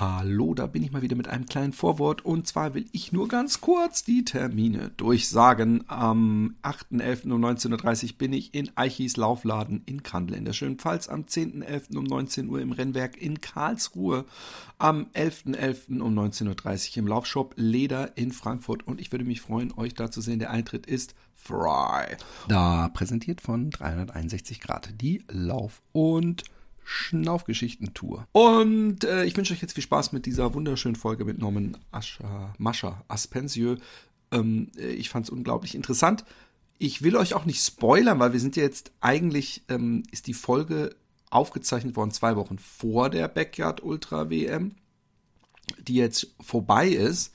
Hallo, da bin ich mal wieder mit einem kleinen Vorwort und zwar will ich nur ganz kurz die Termine durchsagen. Am 8.11. um 19.30 Uhr bin ich in Eichis Laufladen in Kandel in der schönen Pfalz, am 10.11. um 19 Uhr im Rennwerk in Karlsruhe, am 11.11. um 19.30 Uhr im Laufshop Leder in Frankfurt und ich würde mich freuen, euch da zu sehen. Der Eintritt ist frei. Da präsentiert von 361 Grad die Lauf- und Schnaufgeschichten-Tour. Und äh, ich wünsche euch jetzt viel Spaß mit dieser wunderschönen Folge mit Norman Ascher, Mascha Aspensieux. Ähm, äh, ich fand es unglaublich interessant. Ich will euch auch nicht spoilern, weil wir sind ja jetzt eigentlich, ähm, ist die Folge aufgezeichnet worden zwei Wochen vor der Backyard Ultra WM, die jetzt vorbei ist.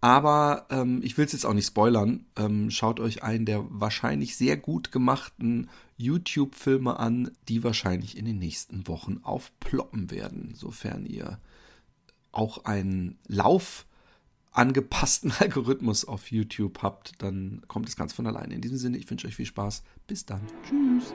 Aber ähm, ich will es jetzt auch nicht spoilern. Ähm, schaut euch einen der wahrscheinlich sehr gut gemachten YouTube-Filme an, die wahrscheinlich in den nächsten Wochen aufploppen werden, sofern ihr auch einen Lauf angepassten Algorithmus auf YouTube habt, dann kommt es ganz von alleine. In diesem Sinne, ich wünsche euch viel Spaß. Bis dann. Tschüss.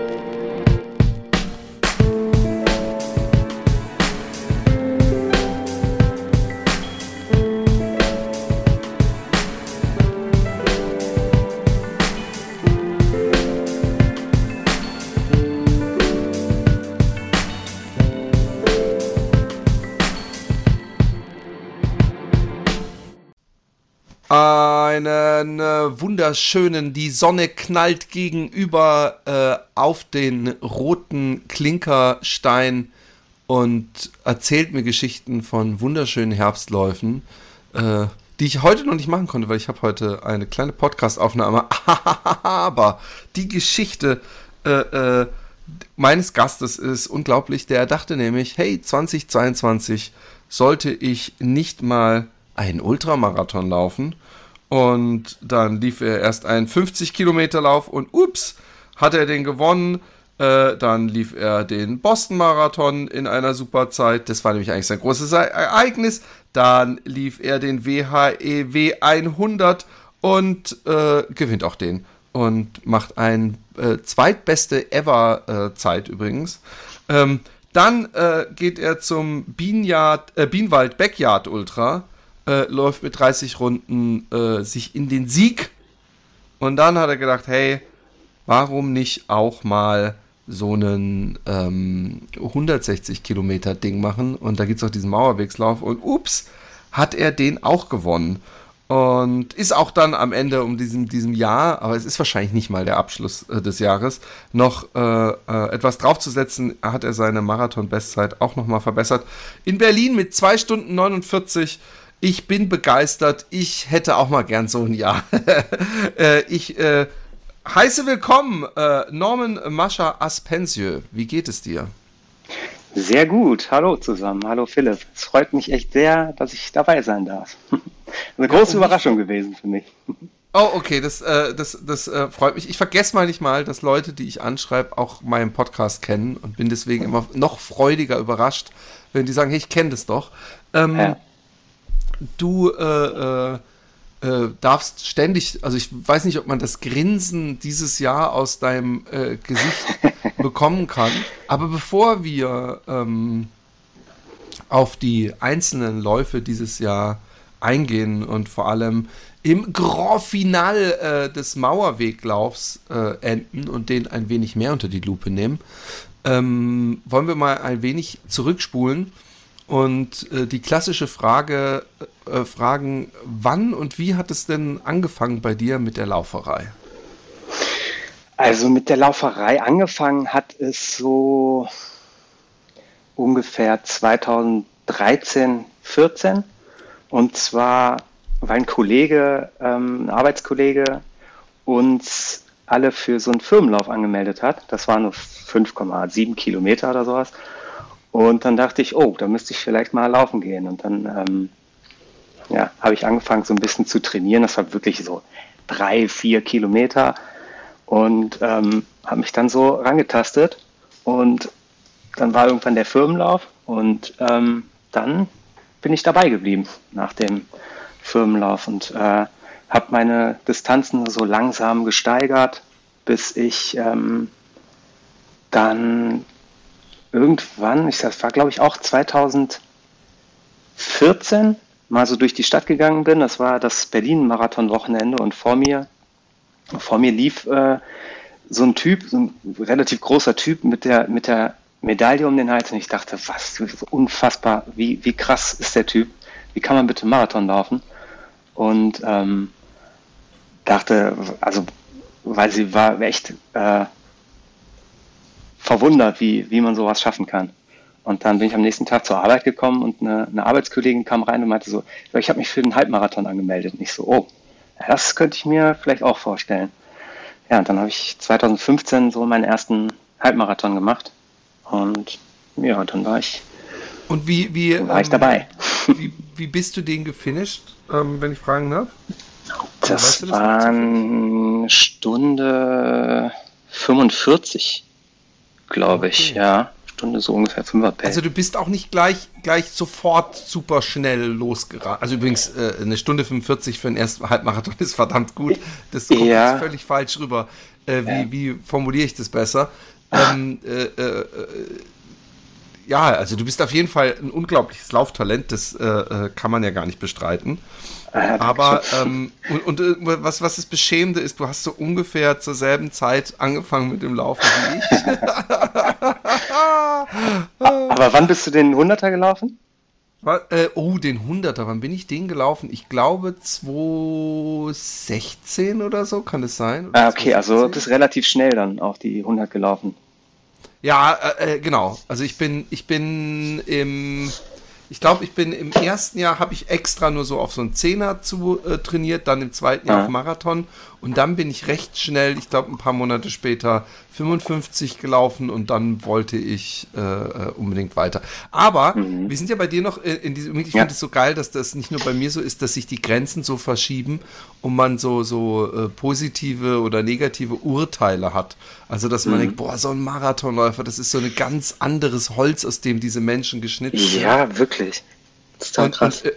Einen äh, wunderschönen, die Sonne knallt gegenüber äh, auf den roten Klinkerstein und erzählt mir Geschichten von wunderschönen Herbstläufen, äh, die ich heute noch nicht machen konnte, weil ich habe heute eine kleine Podcast-Aufnahme. Aber die Geschichte äh, äh, meines Gastes ist unglaublich. Der dachte nämlich, hey, 2022 sollte ich nicht mal einen Ultramarathon laufen, und dann lief er erst einen 50 Kilometer Lauf und ups, hat er den gewonnen. Äh, dann lief er den Boston Marathon in einer super Zeit. Das war nämlich eigentlich sein großes Ereignis. Dann lief er den WHEW 100 e und äh, gewinnt auch den. Und macht ein äh, zweitbeste ever äh, Zeit übrigens. Ähm, dann äh, geht er zum Bienenwald Backyard Ultra äh, läuft mit 30 Runden äh, sich in den Sieg. Und dann hat er gedacht, hey, warum nicht auch mal so einen ähm, 160 Kilometer Ding machen? Und da gibt es auch diesen Mauerwegslauf. Und ups, hat er den auch gewonnen. Und ist auch dann am Ende um diesem, diesem Jahr, aber es ist wahrscheinlich nicht mal der Abschluss äh, des Jahres, noch äh, äh, etwas draufzusetzen, hat er seine Marathon-Bestzeit auch nochmal verbessert. In Berlin mit 2 Stunden 49 ich bin begeistert. Ich hätte auch mal gern so ein Jahr. äh, ich äh, heiße willkommen, äh, Norman Mascha Aspensieux. Wie geht es dir? Sehr gut. Hallo zusammen. Hallo Philipp. Es freut mich echt sehr, dass ich dabei sein darf. Eine große ja, Überraschung gewesen für mich. Oh, okay, das, äh, das, das äh, freut mich. Ich vergesse manchmal, dass Leute, die ich anschreibe, auch meinen Podcast kennen und bin deswegen immer noch freudiger überrascht, wenn die sagen, hey, ich kenne das doch. Ähm, ja du äh, äh, äh, darfst ständig, also ich weiß nicht, ob man das Grinsen dieses Jahr aus deinem äh, Gesicht bekommen kann, aber bevor wir ähm, auf die einzelnen Läufe dieses Jahr eingehen und vor allem im Grand Final äh, des Mauerweglaufs äh, enden und den ein wenig mehr unter die Lupe nehmen, ähm, wollen wir mal ein wenig zurückspulen und äh, die klassische Frage äh, fragen, wann und wie hat es denn angefangen bei dir mit der Lauferei? Also mit der Lauferei angefangen hat es so ungefähr 2013, 14. Und zwar, weil ein Kollege, ähm, ein Arbeitskollege uns alle für so einen Firmenlauf angemeldet hat. Das waren nur 5,7 Kilometer oder sowas. Und dann dachte ich, oh, da müsste ich vielleicht mal laufen gehen. Und dann ähm, ja, habe ich angefangen, so ein bisschen zu trainieren. Das war wirklich so drei, vier Kilometer. und ähm, habe mich dann so rangetastet und dann war irgendwann der Firmenlauf und ähm, dann bin ich dabei geblieben nach dem Firmenlauf und äh, habe meine Distanzen so langsam gesteigert, bis ich ähm, dann irgendwann, ich das war glaube ich auch 2014, mal so durch die Stadt gegangen bin. Das war das Berlin-Marathon-Wochenende und vor mir, vor mir lief äh, so ein Typ, so ein relativ großer Typ mit der, mit der Medaille um den Hals und ich dachte, was, unfassbar, wie, wie krass ist der Typ? Wie kann man bitte Marathon laufen? Und ähm, dachte, also, weil sie war echt äh, verwundert, wie, wie man sowas schaffen kann. Und dann bin ich am nächsten Tag zur Arbeit gekommen und eine, eine Arbeitskollegin kam rein und meinte so, ich habe mich für den Halbmarathon angemeldet. Und ich so, oh, das könnte ich mir vielleicht auch vorstellen. Ja, und dann habe ich 2015 so meinen ersten Halbmarathon gemacht. Und ja, dann war ich, und wie, wie, war ich ähm, dabei. Wie, wie bist du den gefinisht, ähm, wenn ich fragen darf? Das, weißt du das waren Stunde 45, glaube ich, okay. ja. Stunde so ungefähr 5 Pace. Also du bist auch nicht gleich, gleich sofort super schnell losgerannt. Also übrigens, äh, eine Stunde 45 für einen ersten Halbmarathon ist verdammt gut. Das kommt ja. völlig falsch rüber. Äh, wie, ja. wie formuliere ich das besser? Ähm, äh, äh, ja, also du bist auf jeden Fall ein unglaubliches Lauftalent, das äh, äh, kann man ja gar nicht bestreiten. Aber ähm, und, und äh, was, was das Beschämende ist, du hast so ungefähr zur selben Zeit angefangen mit dem Laufen wie ich. Aber wann bist du den 100er gelaufen? Äh, oh, den 100er, wann bin ich den gelaufen? Ich glaube 2016 oder so, kann es sein? ah, okay, 2016? also bist relativ schnell dann auch die 100 gelaufen. Ja, äh, äh, genau. Also ich bin, ich bin im ich glaube, ich bin im ersten Jahr habe ich extra nur so auf so einen Zehner zu äh, trainiert, dann im zweiten Jahr ja. auf Marathon und dann bin ich recht schnell, ich glaube ein paar Monate später 55 gelaufen und dann wollte ich äh, äh, unbedingt weiter. Aber mhm. wir sind ja bei dir noch in, in diesem, ich ja. finde es so geil, dass das nicht nur bei mir so ist, dass sich die Grenzen so verschieben und man so, so äh, positive oder negative Urteile hat. Also, dass man mhm. denkt, boah, so ein Marathonläufer, das ist so ein ganz anderes Holz, aus dem diese Menschen geschnitten sind. Ja, wirklich. Das ist und, krass. Und, äh,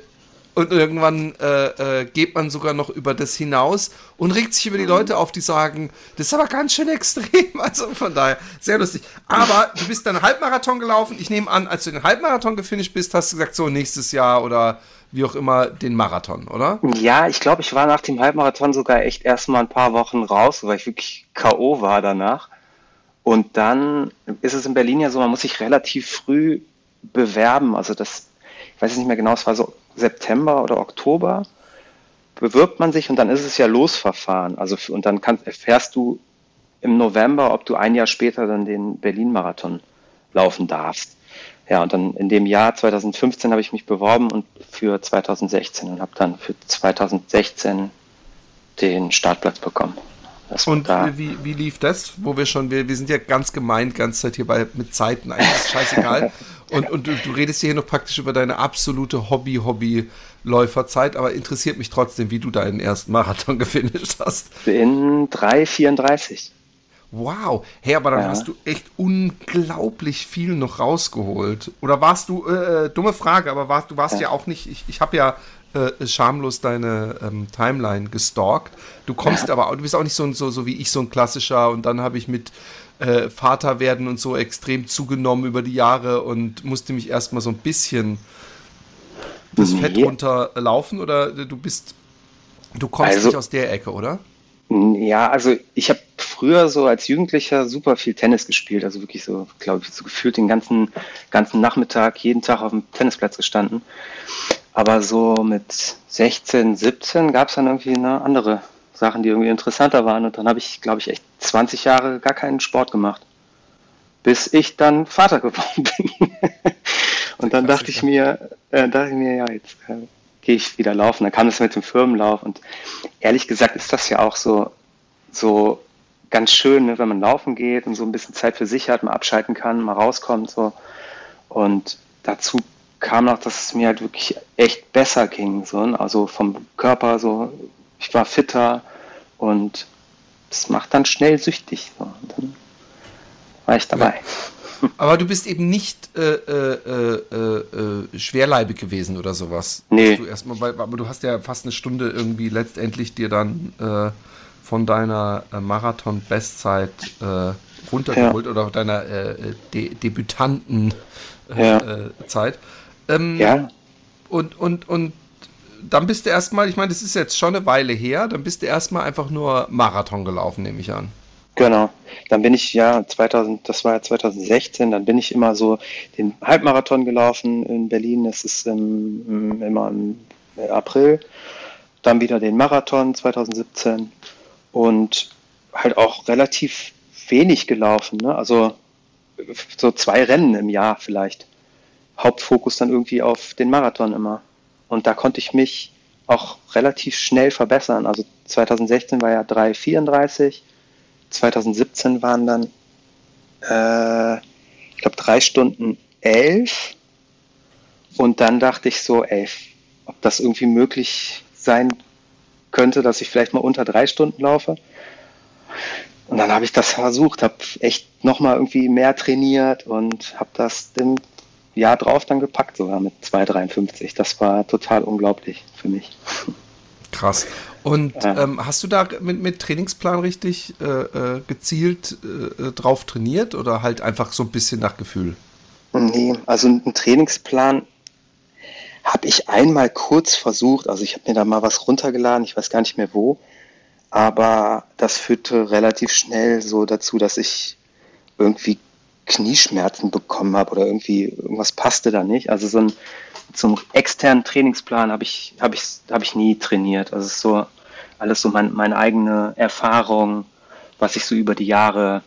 und irgendwann äh, äh, geht man sogar noch über das hinaus und regt sich über die Leute auf, die sagen, das ist aber ganz schön extrem. Also von daher, sehr lustig. Aber du bist dann Halbmarathon gelaufen. Ich nehme an, als du den Halbmarathon gefinisht bist, hast du gesagt, so nächstes Jahr oder wie auch immer den Marathon, oder? Ja, ich glaube, ich war nach dem Halbmarathon sogar echt erstmal ein paar Wochen raus, weil ich wirklich K.O. war danach. Und dann ist es in Berlin ja so, man muss sich relativ früh bewerben. Also das, ich weiß nicht mehr genau, es war so September oder Oktober bewirbt man sich und dann ist es ja Losverfahren. Also und dann kannst, erfährst du im November, ob du ein Jahr später dann den Berlin-Marathon laufen darfst. Ja, und dann in dem Jahr 2015 habe ich mich beworben und für 2016 und habe dann für 2016 den Startplatz bekommen. Und wie, wie lief das? Wo wir schon, wir, wir sind ja ganz gemeint, ganz Zeit hier bei mit Zeiten, eigentlich ist scheißegal. und und du, du redest hier noch praktisch über deine absolute Hobby-Hobby-Läuferzeit, aber interessiert mich trotzdem, wie du deinen ersten Marathon gefinisht hast. In 3,34. Wow, hey, aber dann ja. hast du echt unglaublich viel noch rausgeholt. Oder warst du, äh, äh dumme Frage, aber warst, du warst ja, ja auch nicht, ich, ich habe ja äh, schamlos deine ähm, Timeline gestalkt. Du kommst aber, du bist auch nicht so, so, so wie ich, so ein klassischer und dann habe ich mit äh, Vater werden und so extrem zugenommen über die Jahre und musste mich erstmal so ein bisschen das nee. Fett runterlaufen oder du bist, du kommst also, nicht aus der Ecke, oder? Ja, also ich habe früher so als Jugendlicher super viel Tennis gespielt, also wirklich so, glaube ich, so gefühlt den ganzen, ganzen Nachmittag, jeden Tag auf dem Tennisplatz gestanden. Aber so mit 16, 17 gab es dann irgendwie eine andere Sachen, die irgendwie interessanter waren. Und dann habe ich, glaube ich, echt 20 Jahre gar keinen Sport gemacht. Bis ich dann Vater geworden bin. und dann dachte ich mir, äh, dachte ich mir, ja, jetzt äh, gehe ich wieder laufen. Dann kam es mit dem Firmenlauf. Und ehrlich gesagt ist das ja auch so, so ganz schön, ne, wenn man laufen geht und so ein bisschen Zeit für sich hat, mal abschalten kann, mal rauskommt. So. Und dazu kam noch, dass es mir halt wirklich echt besser ging. So, ne? also vom Körper so, ich war fitter und das macht dann schnell süchtig. So. dann war ich dabei. Ja. Aber du bist eben nicht äh, äh, äh, äh schwerleibig gewesen oder sowas. Nee. Du erstmal, weil, aber du hast ja fast eine Stunde irgendwie letztendlich dir dann äh, von deiner äh, Marathon-Bestzeit runtergeholt ja. oder deiner De Debütanten-Zeit. Ja. Ähm, ja. Und, und, und dann bist du erstmal, ich meine, das ist jetzt schon eine Weile her, dann bist du erstmal einfach nur Marathon gelaufen, nehme ich an. Genau. Dann bin ich ja 2000, das war ja 2016, dann bin ich immer so den Halbmarathon gelaufen in Berlin. Das ist im, immer im April. Dann wieder den Marathon 2017 und halt auch relativ wenig gelaufen. Ne? Also so zwei Rennen im Jahr vielleicht. Hauptfokus dann irgendwie auf den Marathon immer. Und da konnte ich mich auch relativ schnell verbessern. Also 2016 war ja 3,34, 2017 waren dann, äh, ich glaube, drei Stunden elf. Und dann dachte ich so, ey, ob das irgendwie möglich sein könnte, dass ich vielleicht mal unter drei Stunden laufe. Und dann habe ich das versucht, habe echt nochmal irgendwie mehr trainiert und habe das dem Jahr drauf dann gepackt, sogar mit 2,53. Das war total unglaublich für mich. Krass. Und ja. ähm, hast du da mit, mit Trainingsplan richtig äh, äh, gezielt äh, drauf trainiert oder halt einfach so ein bisschen nach Gefühl? Nee, also einen Trainingsplan habe ich einmal kurz versucht. Also ich habe mir da mal was runtergeladen, ich weiß gar nicht mehr wo. Aber das führte relativ schnell so dazu, dass ich irgendwie Knieschmerzen bekommen habe oder irgendwie irgendwas passte da nicht. Also so ein zum externen Trainingsplan habe ich habe ich habe ich nie trainiert. Also es ist so alles so mein, meine eigene Erfahrung, was sich so über die Jahre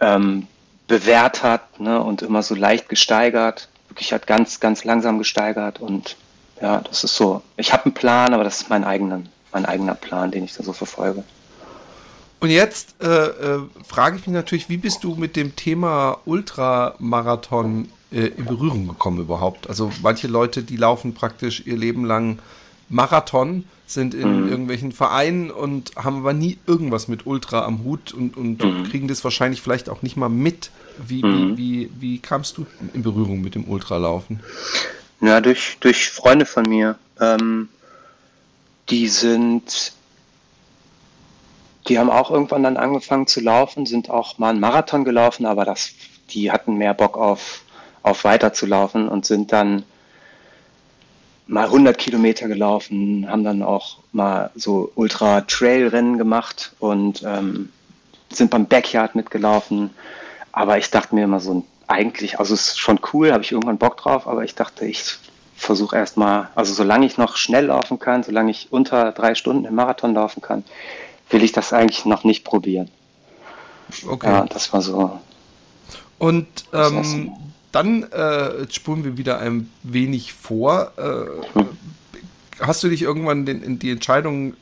ähm, bewährt hat ne, und immer so leicht gesteigert. Wirklich hat ganz ganz langsam gesteigert und ja, das ist so. Ich habe einen Plan, aber das ist mein eigener mein eigener Plan, den ich da so verfolge. Und jetzt äh, äh, frage ich mich natürlich, wie bist du mit dem Thema Ultramarathon äh, in Berührung gekommen überhaupt? Also manche Leute, die laufen praktisch ihr Leben lang Marathon, sind in mhm. irgendwelchen Vereinen und haben aber nie irgendwas mit Ultra am Hut und, und mhm. kriegen das wahrscheinlich vielleicht auch nicht mal mit. Wie, mhm. wie, wie, wie kamst du in Berührung mit dem Ultralaufen? Ja, durch, durch Freunde von mir. Ähm, die sind die haben auch irgendwann dann angefangen zu laufen, sind auch mal einen Marathon gelaufen, aber das, die hatten mehr Bock auf, auf weiterzulaufen und sind dann mal 100 Kilometer gelaufen, haben dann auch mal so Ultra-Trail-Rennen gemacht und ähm, sind beim Backyard mitgelaufen. Aber ich dachte mir immer so, eigentlich, also es ist schon cool, habe ich irgendwann Bock drauf, aber ich dachte, ich versuche erstmal, also solange ich noch schnell laufen kann, solange ich unter drei Stunden im Marathon laufen kann, will ich das eigentlich noch nicht probieren. Okay. Ja, das war so. Und ähm, dann äh, spulen wir wieder ein wenig vor. Äh, hm. Hast du dich irgendwann den, in die Entscheidung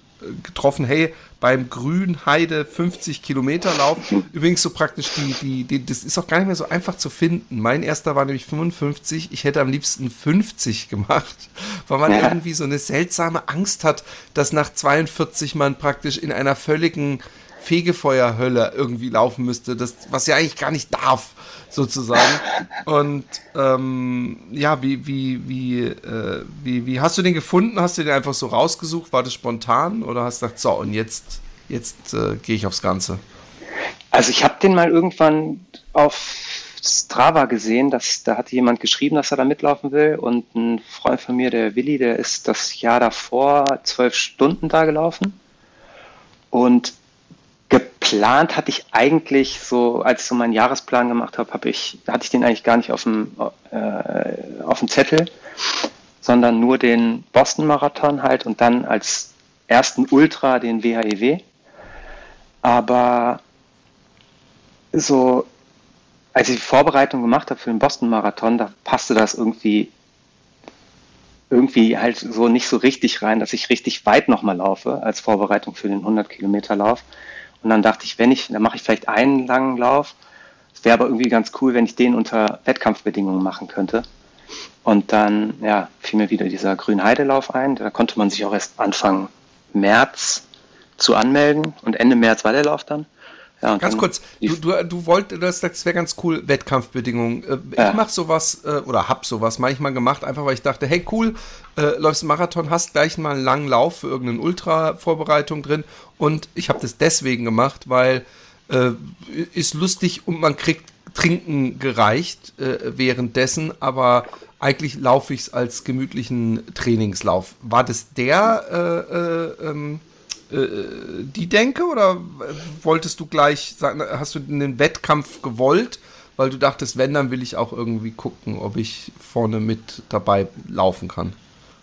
getroffen, hey, beim Grünheide 50 Kilometer Lauf, übrigens so praktisch die, die, die, das ist auch gar nicht mehr so einfach zu finden. Mein erster war nämlich 55, ich hätte am liebsten 50 gemacht, weil man ja. irgendwie so eine seltsame Angst hat, dass nach 42 man praktisch in einer völligen Fegefeuerhölle irgendwie laufen müsste, das, was ja eigentlich gar nicht darf sozusagen. Und ähm, ja, wie, wie, wie, äh, wie, wie hast du den gefunden? Hast du den einfach so rausgesucht? War das spontan oder hast du gesagt, so, und jetzt, jetzt äh, gehe ich aufs Ganze? Also ich habe den mal irgendwann auf Strava gesehen, dass da hat jemand geschrieben, dass er da mitlaufen will und ein Freund von mir, der Willi, der ist das Jahr davor zwölf Stunden da gelaufen und geplant hatte ich eigentlich so, als ich so meinen Jahresplan gemacht habe, habe ich, hatte ich den eigentlich gar nicht auf dem, äh, auf dem Zettel, sondern nur den Boston Marathon halt und dann als ersten Ultra den WHEW. E Aber so, als ich die Vorbereitung gemacht habe für den Boston Marathon, da passte das irgendwie irgendwie halt so nicht so richtig rein, dass ich richtig weit nochmal laufe als Vorbereitung für den 100 Kilometer Lauf. Und dann dachte ich, wenn ich, dann mache ich vielleicht einen langen Lauf. Es wäre aber irgendwie ganz cool, wenn ich den unter Wettkampfbedingungen machen könnte. Und dann ja, fiel mir wieder dieser Grünheidelauf ein. Da konnte man sich auch erst Anfang März zu anmelden und Ende März war der Lauf dann. Ja, ganz kurz, du, du, du wolltest, das wäre ganz cool, Wettkampfbedingungen. Äh, ja. Ich mache sowas äh, oder hab sowas manchmal gemacht, einfach weil ich dachte, hey cool, äh, läufst Marathon, hast gleich mal einen langen Lauf für irgendeine Ultra-Vorbereitung drin. Und ich habe das deswegen gemacht, weil äh, ist lustig und man kriegt Trinken gereicht äh, währenddessen, aber eigentlich laufe ich es als gemütlichen Trainingslauf. War das der äh, ähm, äh, die Denke oder wolltest du gleich sagen, hast du einen Wettkampf gewollt, weil du dachtest, wenn, dann will ich auch irgendwie gucken, ob ich vorne mit dabei laufen kann?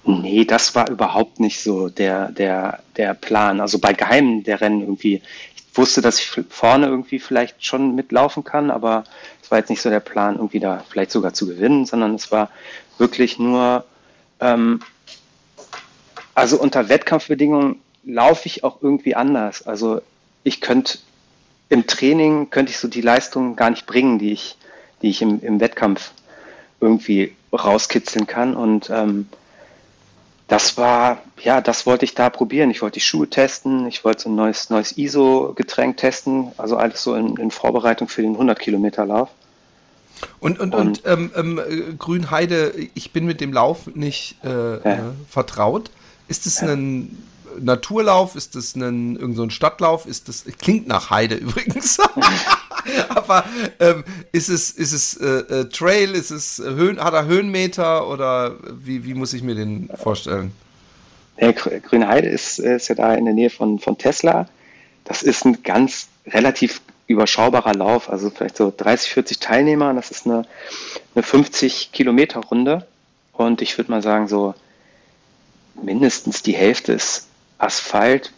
Nee, das war überhaupt nicht so der, der, der Plan. Also bei Geheimen der Rennen irgendwie. Ich wusste, dass ich vorne irgendwie vielleicht schon mitlaufen kann, aber es war jetzt nicht so der Plan, irgendwie da vielleicht sogar zu gewinnen, sondern es war wirklich nur, ähm, also unter Wettkampfbedingungen laufe ich auch irgendwie anders. Also ich könnte im Training könnte ich so die Leistung gar nicht bringen, die ich, die ich im, im Wettkampf irgendwie rauskitzeln kann. Und ähm, das war, ja, das wollte ich da probieren. Ich wollte die Schuhe testen, ich wollte so ein neues, neues ISO-Getränk testen, also alles so in, in Vorbereitung für den 100-Kilometer-Lauf. Und, und, und, und ähm, ähm, Grünheide, ich bin mit dem Lauf nicht äh, ja. äh, vertraut. Ist es ja. ein Naturlauf? Ist das ein, irgend so ein Stadtlauf? Ist das, klingt nach Heide übrigens. Aber ähm, ist es, ist es äh, äh, Trail? Ist es Höhen, hat er Höhenmeter oder wie, wie muss ich mir den vorstellen? Ja, Grüne Heide ist, ist ja da in der Nähe von, von Tesla. Das ist ein ganz relativ überschaubarer Lauf, also vielleicht so 30, 40 Teilnehmer. Das ist eine, eine 50 Kilometer Runde. Und ich würde mal sagen, so mindestens die Hälfte ist Asphalt,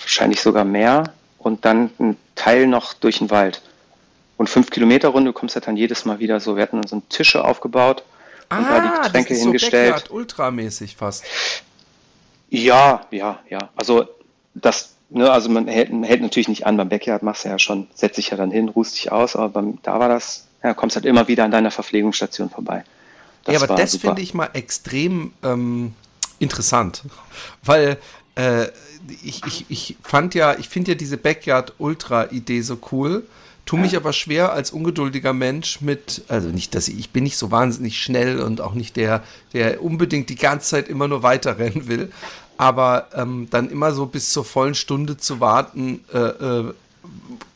wahrscheinlich sogar mehr und dann ein Teil noch durch den Wald. Und fünf Kilometer Runde kommst du dann jedes Mal wieder so. Wir hatten so Tische aufgebaut und ah, da die Getränke das ist hingestellt. So ultramäßig fast. Ja, ja, ja. Also das, ne, also man hält, man hält natürlich nicht an. Beim Backyard machst du ja schon, setzt dich ja dann hin, ruhst dich aus, aber beim, da war das, ja, kommst halt immer wieder an deiner Verpflegungsstation vorbei. Das ja, aber das finde ich mal extrem ähm, interessant, weil äh, ich, ich, ich fand ja, ich finde ja diese Backyard-Ultra-Idee so cool. Tu mich aber schwer als ungeduldiger Mensch mit, also nicht, dass ich, ich bin nicht so wahnsinnig schnell und auch nicht der, der unbedingt die ganze Zeit immer nur weiter rennen will. Aber ähm, dann immer so bis zur vollen Stunde zu warten, äh, äh,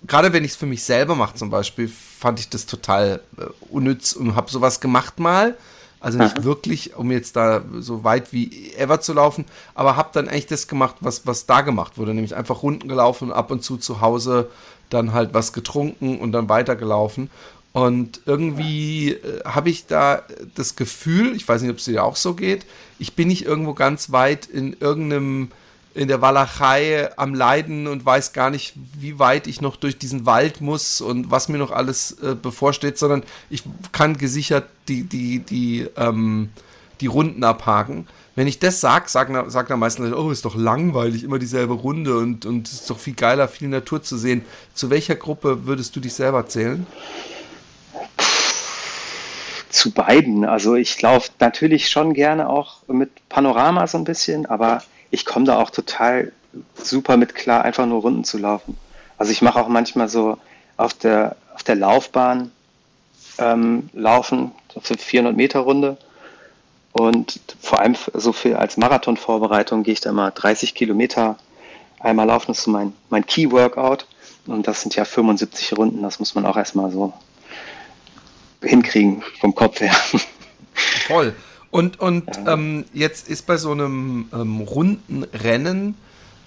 gerade wenn ich es für mich selber mache zum Beispiel, fand ich das total äh, unnütz und habe sowas gemacht mal also nicht Aha. wirklich, um jetzt da so weit wie ever zu laufen, aber habe dann eigentlich das gemacht, was, was da gemacht wurde, nämlich einfach Runden gelaufen und ab und zu zu Hause dann halt was getrunken und dann weitergelaufen. Und irgendwie äh, habe ich da das Gefühl, ich weiß nicht, ob es dir auch so geht, ich bin nicht irgendwo ganz weit in irgendeinem in der Walachei am Leiden und weiß gar nicht, wie weit ich noch durch diesen Wald muss und was mir noch alles äh, bevorsteht, sondern ich kann gesichert die, die, die, ähm, die Runden abhaken. Wenn ich das sage, sagen, sagen dann meistens oh, ist doch langweilig, immer dieselbe Runde und, und ist doch viel geiler, viel Natur zu sehen. Zu welcher Gruppe würdest du dich selber zählen? Zu beiden. Also ich laufe natürlich schon gerne auch mit Panorama so ein bisschen, aber ich komme da auch total super mit klar, einfach nur Runden zu laufen. Also ich mache auch manchmal so auf der, auf der Laufbahn ähm, laufen, auf so 400 Meter Runde. Und vor allem so viel als Marathonvorbereitung gehe ich da mal 30 Kilometer einmal laufen. Das ist mein, mein Key Workout. Und das sind ja 75 Runden. Das muss man auch erstmal so hinkriegen vom Kopf her. Voll. Und, und ja. ähm, jetzt ist bei so einem ähm, runden Rennen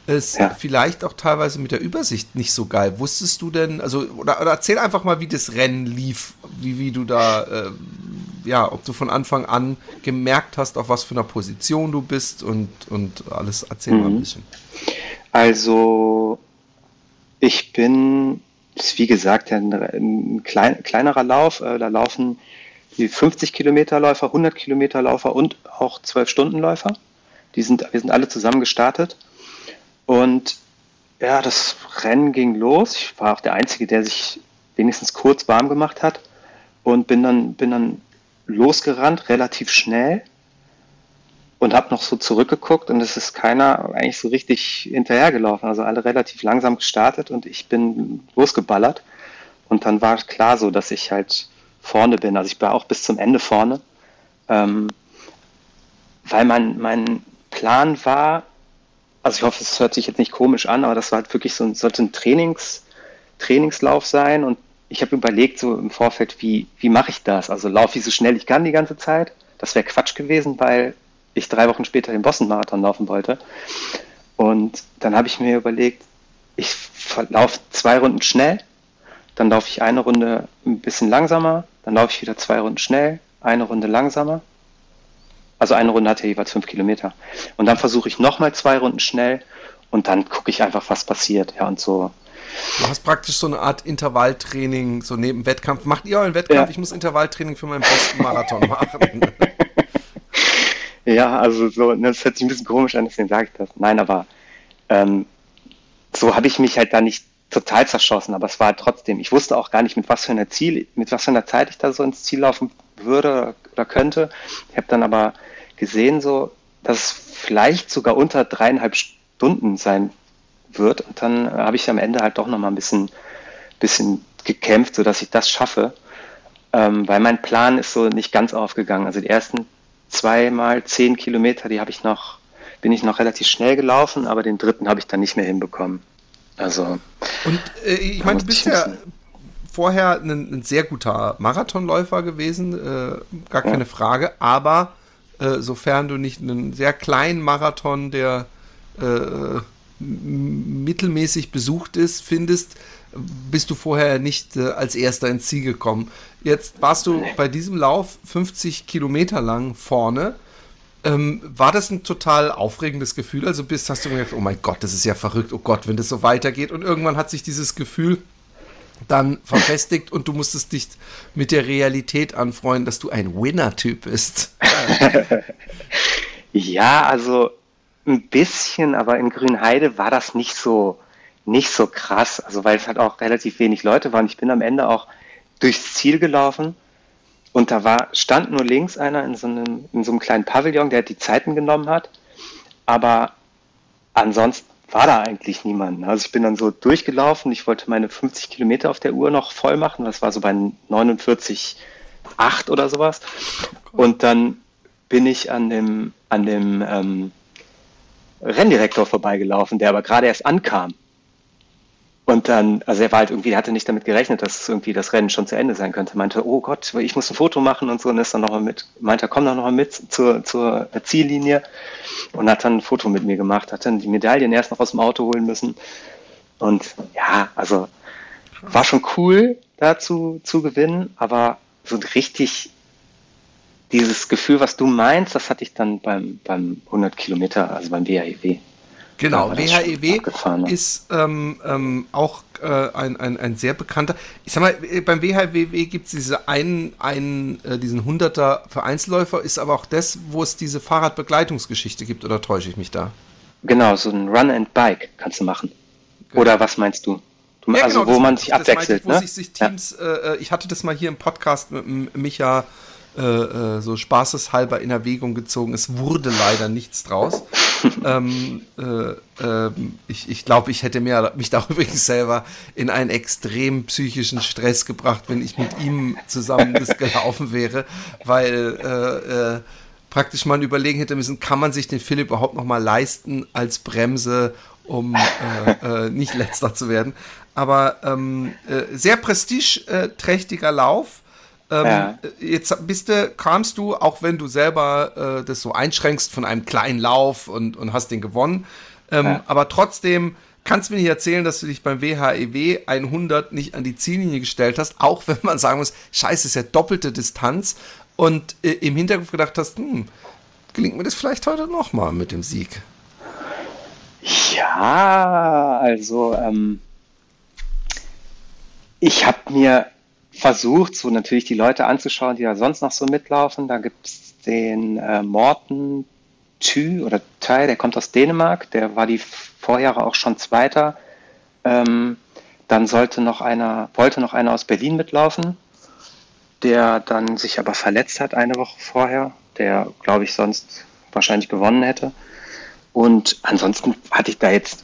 es ja. vielleicht auch teilweise mit der Übersicht nicht so geil. Wusstest du denn, also, oder, oder erzähl einfach mal, wie das Rennen lief, wie, wie du da, äh, ja, ob du von Anfang an gemerkt hast, auf was für einer Position du bist und, und alles, erzähl mhm. mal ein mhm. bisschen. Also, ich bin, wie gesagt, ein, ein klein, kleinerer Lauf, äh, da laufen die 50 Kilometer Läufer, 100 Kilometer Läufer und auch 12 Stunden Läufer. Die sind, wir sind alle zusammen gestartet. Und ja, das Rennen ging los. Ich war auch der Einzige, der sich wenigstens kurz warm gemacht hat und bin dann, bin dann losgerannt, relativ schnell. und habe noch so zurückgeguckt und es ist keiner eigentlich so richtig hinterhergelaufen. Also alle relativ langsam gestartet und ich bin losgeballert. Und dann war klar so, dass ich halt vorne bin. Also ich war auch bis zum Ende vorne. Ähm, weil mein, mein Plan war, also ich hoffe, es hört sich jetzt nicht komisch an, aber das war halt wirklich so ein, sollte ein Trainings, Trainingslauf sein und ich habe überlegt so im Vorfeld, wie, wie mache ich das? Also laufe ich so schnell ich kann die ganze Zeit? Das wäre Quatsch gewesen, weil ich drei Wochen später den Boston-Marathon laufen wollte. Und dann habe ich mir überlegt, ich laufe zwei Runden schnell, dann laufe ich eine Runde ein bisschen langsamer, dann laufe ich wieder zwei Runden schnell, eine Runde langsamer also eine Runde hat ja jeweils fünf Kilometer. Und dann versuche ich nochmal zwei Runden schnell und dann gucke ich einfach, was passiert. Ja, und so. Du hast praktisch so eine Art Intervalltraining, so neben Wettkampf. Macht ihr euren Wettkampf? Ja. Ich muss Intervalltraining für meinen besten Marathon machen. ja, also so, ne, das hört sich ein bisschen komisch an, deswegen sage ich das. Nein, aber ähm, so habe ich mich halt da nicht total zerschossen, aber es war halt trotzdem, ich wusste auch gar nicht, mit was für einer Ziel, mit was für einer Zeit ich da so ins Ziel laufen würde oder könnte. Ich habe dann aber gesehen, so, dass es vielleicht sogar unter dreieinhalb Stunden sein wird. Und dann habe ich am Ende halt doch nochmal ein bisschen, bisschen gekämpft, sodass ich das schaffe. Ähm, weil mein Plan ist so nicht ganz aufgegangen. Also die ersten zweimal zehn Kilometer, die habe ich noch, bin ich noch relativ schnell gelaufen, aber den dritten habe ich dann nicht mehr hinbekommen. Also. Und äh, ich meine, du bist ja vorher ein, ein, sehr guter Marathonläufer gewesen, äh, gar keine ja. Frage, aber äh, sofern du nicht einen sehr kleinen Marathon, der äh, mittelmäßig besucht ist, findest, bist du vorher nicht äh, als erster ins Ziel gekommen. Jetzt warst du bei diesem Lauf 50 Kilometer lang vorne. Ähm, war das ein total aufregendes Gefühl? Also bist, hast du mir gedacht, oh mein Gott, das ist ja verrückt, oh Gott, wenn das so weitergeht. Und irgendwann hat sich dieses Gefühl dann verfestigt und du musstest dich mit der Realität anfreuen, dass du ein Winner-Typ bist. ja, also ein bisschen, aber in Grünheide war das nicht so, nicht so krass. Also weil es halt auch relativ wenig Leute waren. Ich bin am Ende auch durchs Ziel gelaufen und da war, stand nur links einer in so einem, in so einem kleinen Pavillon, der die Zeiten genommen hat. Aber ansonsten war da eigentlich niemand. Also ich bin dann so durchgelaufen. Ich wollte meine 50 Kilometer auf der Uhr noch voll machen. Das war so bei 49,8 oder sowas. Und dann bin ich an dem, an dem ähm, Renndirektor vorbeigelaufen, der aber gerade erst ankam. Und dann, also er war halt irgendwie, er hatte nicht damit gerechnet, dass irgendwie das Rennen schon zu Ende sein könnte. Meinte, oh Gott, ich muss ein Foto machen und so und ist dann nochmal mit, meinte, komm doch nochmal mit zur, zur Ziellinie und hat dann ein Foto mit mir gemacht, hat dann die Medaillen erst noch aus dem Auto holen müssen. Und ja, also war schon cool, dazu zu gewinnen, aber so richtig dieses Gefühl, was du meinst, das hatte ich dann beim, beim 100 Kilometer, also beim WHEW. Genau, WHEW ne? ist ähm, ähm, auch äh, ein, ein, ein sehr bekannter. Ich sag mal, äh, beim WHEW gibt es diese einen, einen, äh, diesen 100er für Einzelläufer, ist aber auch das, wo es diese Fahrradbegleitungsgeschichte gibt, oder täusche ich mich da? Genau, so ein Run and Bike kannst du machen. Genau. Oder was meinst du? du ja, also, genau, wo man sich abwechselt. Ich, wo ne? sich, sich Teams, ja. Äh, äh, ich hatte das mal hier im Podcast mit Micha äh, äh, so spaßeshalber in Erwägung gezogen. Es wurde leider nichts draus. ähm, äh, äh, ich ich glaube, ich hätte mir, mich da übrigens selber in einen extrem psychischen Stress gebracht, wenn ich mit ihm zusammen das gelaufen wäre, weil äh, äh, praktisch mal überlegen hätte müssen, kann man sich den Philipp überhaupt noch mal leisten als Bremse, um nicht letzter zu werden. Aber ähm, sehr prestigeträchtiger Lauf ähm, ja. Jetzt bist du, kamst du, auch wenn du selber äh, das so einschränkst von einem kleinen Lauf und, und hast den gewonnen, ähm, ja. aber trotzdem kannst du mir nicht erzählen, dass du dich beim WHEW 100 e nicht an die Ziellinie gestellt hast, auch wenn man sagen muss, scheiße, ist ja doppelte Distanz und äh, im Hintergrund gedacht hast, hm, gelingt mir das vielleicht heute nochmal mit dem Sieg? Ja, also ähm, ich habe mir versucht, so natürlich die Leute anzuschauen, die da sonst noch so mitlaufen. Da gibt es den äh, Morten Thü oder Thai, der kommt aus Dänemark, der war die Vorjahre auch schon Zweiter. Ähm, dann sollte noch einer, wollte noch einer aus Berlin mitlaufen, der dann sich aber verletzt hat eine Woche vorher, der, glaube ich, sonst wahrscheinlich gewonnen hätte. Und ansonsten hatte ich da jetzt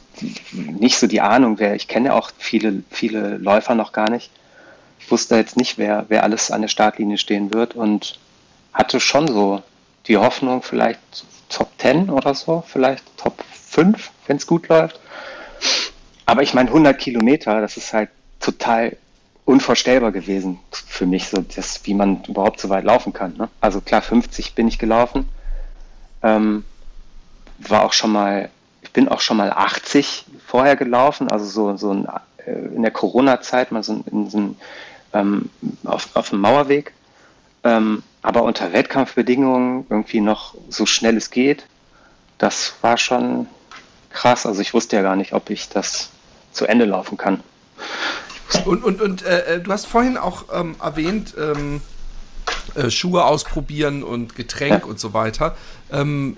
nicht so die Ahnung, wer, ich kenne auch viele, viele Läufer noch gar nicht. Ich wusste jetzt nicht, wer, wer alles an der Startlinie stehen wird und hatte schon so die Hoffnung, vielleicht Top 10 oder so, vielleicht Top 5, wenn es gut läuft. Aber ich meine, 100 Kilometer, das ist halt total unvorstellbar gewesen für mich, so das, wie man überhaupt so weit laufen kann. Ne? Also klar, 50 bin ich gelaufen. Ähm, war auch schon mal, ich bin auch schon mal 80 vorher gelaufen, also so, so ein, äh, in der Corona-Zeit mal so in, so ähm, auf, auf dem Mauerweg. Ähm, aber unter Wettkampfbedingungen irgendwie noch so schnell es geht, das war schon krass. Also ich wusste ja gar nicht, ob ich das zu Ende laufen kann. Und, und, und äh, äh, du hast vorhin auch ähm, erwähnt, ähm, äh, Schuhe ausprobieren und Getränk ja. und so weiter. Ähm,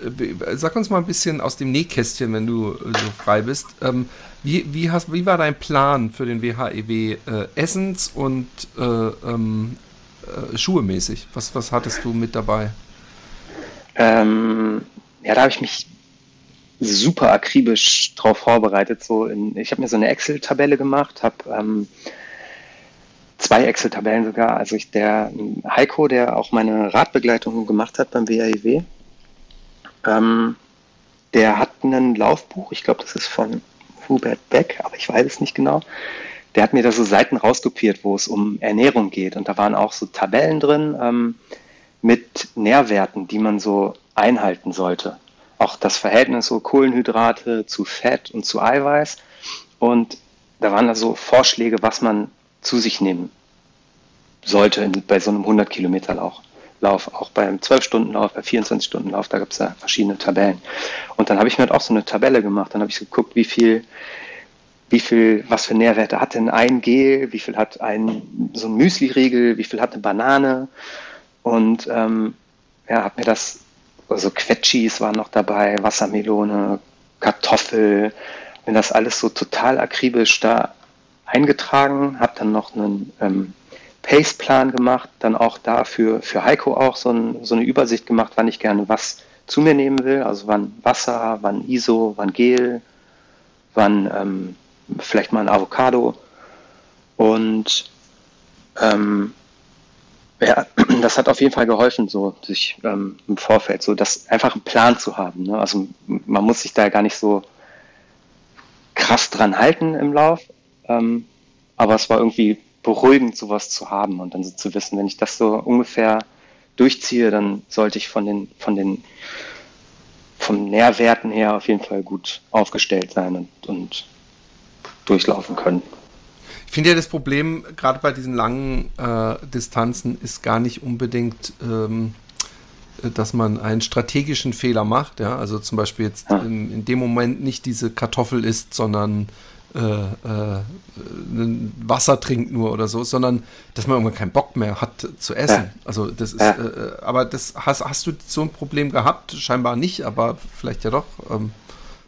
sag uns mal ein bisschen aus dem Nähkästchen, wenn du äh, so frei bist. Ähm, wie, wie, hast, wie war dein Plan für den WHEW e äh, Essens- und äh, ähm, äh, Schuhe mäßig? Was, was hattest du mit dabei? Ähm, ja, da habe ich mich super akribisch drauf vorbereitet. So in, ich habe mir so eine Excel-Tabelle gemacht, habe ähm, zwei Excel-Tabellen sogar. Also ich, der Heiko, der auch meine Radbegleitung gemacht hat beim WAEW, e ähm, der hat ein Laufbuch, ich glaube, das ist von Hubert Beck, aber ich weiß es nicht genau. Der hat mir da so Seiten rauskopiert, wo es um Ernährung geht. Und da waren auch so Tabellen drin ähm, mit Nährwerten, die man so einhalten sollte auch das Verhältnis so Kohlenhydrate zu Fett und zu Eiweiß. Und da waren also Vorschläge, was man zu sich nehmen sollte bei so einem 100 Kilometer Lauf. Auch beim 12-Stunden-Lauf, bei 24-Stunden-Lauf, da gibt es ja verschiedene Tabellen. Und dann habe ich mir halt auch so eine Tabelle gemacht. Dann habe ich geguckt, wie viel, wie viel, was für Nährwerte hat denn ein Gel, wie viel hat ein so ein Müsli-Riegel, wie viel hat eine Banane. Und ähm, ja, habe mir das also Quetschis waren noch dabei, Wassermelone, Kartoffel. Bin das alles so total akribisch da eingetragen, habe dann noch einen ähm, Pace-Plan gemacht, dann auch dafür für Heiko auch so, ein, so, eine Übersicht gemacht, wann ich gerne was zu mir nehmen will. Also wann Wasser, wann ISO, wann Gel, wann ähm, vielleicht mal ein Avocado. Und ähm, ja, das hat auf jeden Fall geholfen, so sich ähm, im Vorfeld, so das einfach einen Plan zu haben. Ne? Also man muss sich da gar nicht so krass dran halten im Lauf, ähm, aber es war irgendwie beruhigend, sowas zu haben und dann so zu wissen, wenn ich das so ungefähr durchziehe, dann sollte ich von den von den vom Nährwerten her auf jeden Fall gut aufgestellt sein und, und durchlaufen können finde ja das Problem, gerade bei diesen langen äh, Distanzen, ist gar nicht unbedingt, ähm, dass man einen strategischen Fehler macht. Ja? Also zum Beispiel jetzt in, in dem Moment nicht diese Kartoffel isst, sondern äh, äh, Wasser trinkt nur oder so, sondern dass man irgendwann keinen Bock mehr hat zu essen. Also das ist, äh, aber das hast, hast du so ein Problem gehabt? Scheinbar nicht, aber vielleicht ja doch. Ähm.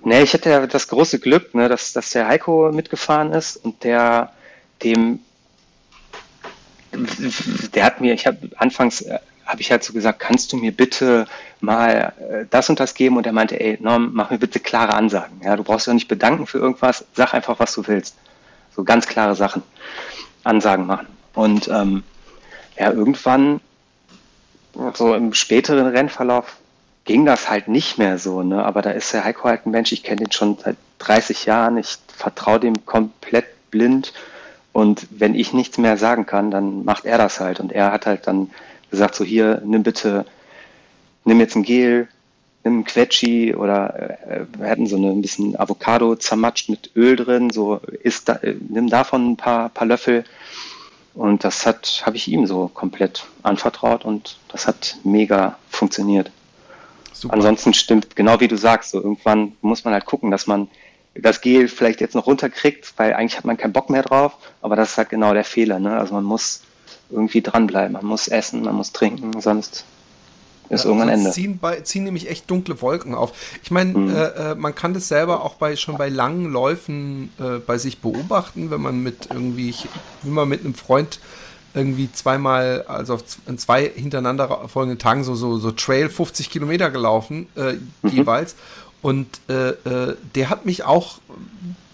Nee, ich hatte ja das große Glück, ne, dass, dass der Heiko mitgefahren ist und der dem, der hat mir, ich habe anfangs äh, habe ich halt so gesagt, kannst du mir bitte mal äh, das und das geben? Und er meinte, ey, Norm, mach mir bitte klare Ansagen. Ja, du brauchst dich nicht bedanken für irgendwas, sag einfach, was du willst. So ganz klare Sachen, Ansagen machen. Und ähm, ja, irgendwann, so im späteren Rennverlauf, ging das halt nicht mehr so. Ne? Aber da ist der Heiko halt ein Mensch, ich kenne den schon seit 30 Jahren, ich vertraue dem komplett blind und wenn ich nichts mehr sagen kann, dann macht er das halt. Und er hat halt dann gesagt, so hier, nimm bitte, nimm jetzt ein Gel, nimm ein Quetschi oder äh, wir hatten so eine, ein bisschen Avocado zermatscht mit Öl drin, so isst da, äh, nimm davon ein paar, paar Löffel. Und das hat, habe ich ihm so komplett anvertraut und das hat mega funktioniert. Super. Ansonsten stimmt, genau wie du sagst, so irgendwann muss man halt gucken, dass man das Gel vielleicht jetzt noch runterkriegt, weil eigentlich hat man keinen Bock mehr drauf, aber das ist halt genau der Fehler. Ne? Also man muss irgendwie dranbleiben, man muss essen, man muss trinken, sonst ist ja, irgendwann Ende. Ziehen, bei, ziehen nämlich echt dunkle Wolken auf. Ich meine, mhm. äh, äh, man kann das selber auch bei schon bei langen Läufen äh, bei sich beobachten, wenn man mit irgendwie, wie man mit einem Freund irgendwie zweimal, also auf zwei hintereinander folgenden Tagen so, so, so Trail 50 Kilometer gelaufen, äh, mhm. jeweils. Und äh, äh, der hat mich auch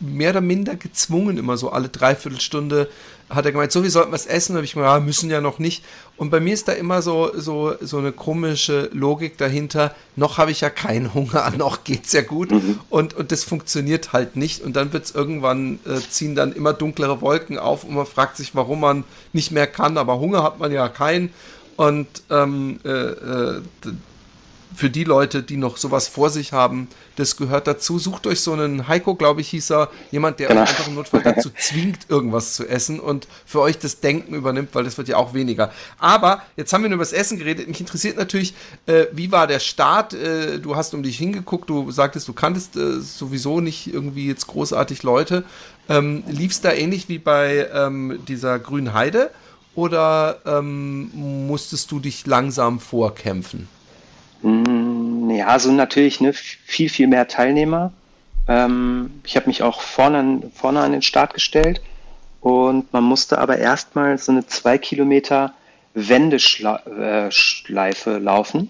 mehr oder minder gezwungen, immer so alle Dreiviertelstunde hat er gemeint, so wie sollten wir es essen? habe ich gesagt, ja, müssen ja noch nicht. Und bei mir ist da immer so, so, so eine komische Logik dahinter. Noch habe ich ja keinen Hunger, noch geht es ja gut. Mhm. Und, und das funktioniert halt nicht. Und dann wird es irgendwann, äh, ziehen dann immer dunklere Wolken auf und man fragt sich, warum man nicht mehr kann. Aber Hunger hat man ja keinen. Und ähm, äh, äh, für die Leute, die noch sowas vor sich haben, das gehört dazu. Sucht euch so einen Heiko, glaube ich, hieß er, jemand, der genau. einfach im Notfall dazu zwingt, irgendwas zu essen und für euch das Denken übernimmt, weil das wird ja auch weniger. Aber jetzt haben wir nur über das Essen geredet. Mich interessiert natürlich, äh, wie war der Start? Äh, du hast um dich hingeguckt, du sagtest, du kanntest äh, sowieso nicht irgendwie jetzt großartig Leute. Ähm, Lief es da ähnlich wie bei ähm, dieser grünen Heide? Oder ähm, musstest du dich langsam vorkämpfen? Mm, ja, also natürlich ne, viel, viel mehr Teilnehmer. Ähm, ich habe mich auch vorne, vorne an den Start gestellt und man musste aber erstmal so eine zwei Kilometer Wendeschleife laufen,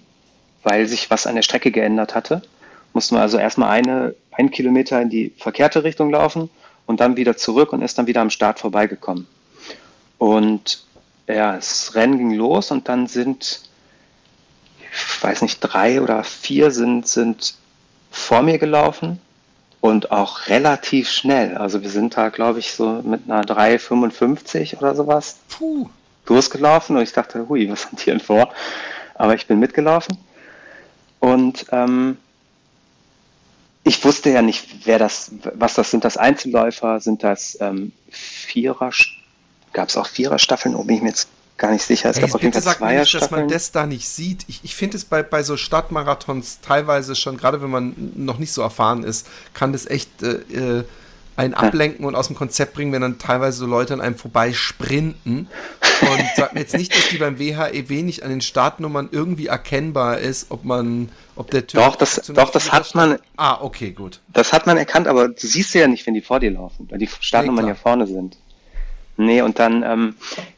weil sich was an der Strecke geändert hatte. Mussten wir also erstmal eine, ein Kilometer in die verkehrte Richtung laufen und dann wieder zurück und ist dann wieder am Start vorbeigekommen. Und ja, das Rennen ging los und dann sind ich weiß nicht, drei oder vier sind, sind vor mir gelaufen und auch relativ schnell. Also wir sind da, glaube ich, so mit einer 3,55 oder sowas Puh. losgelaufen und ich dachte, hui, was sind hier denn vor? Aber ich bin mitgelaufen und ähm, ich wusste ja nicht, wer das, was das sind. Das Einzelläufer, sind das ähm, Vierer, gab es auch Vierer-Staffeln, ob ich mir jetzt gar nicht sicher. Es hey, gab auf jeden Fall zwei nicht, dass man das da nicht sieht. Ich, ich finde es bei, bei so Stadtmarathons teilweise schon, gerade wenn man noch nicht so erfahren ist, kann das echt äh, äh einen ablenken und aus dem Konzept bringen, wenn dann teilweise so Leute an einem vorbei sprinten. Und sagt mir jetzt nicht, dass die beim WHEW nicht an den Startnummern irgendwie erkennbar ist, ob man, ob der Typ. Doch, das, doch, das hat man. Ah, okay, gut. Das hat man erkannt, aber du siehst sie ja nicht, wenn die vor dir laufen, weil die Startnummern nee, ja vorne sind. Nee, und dann ähm,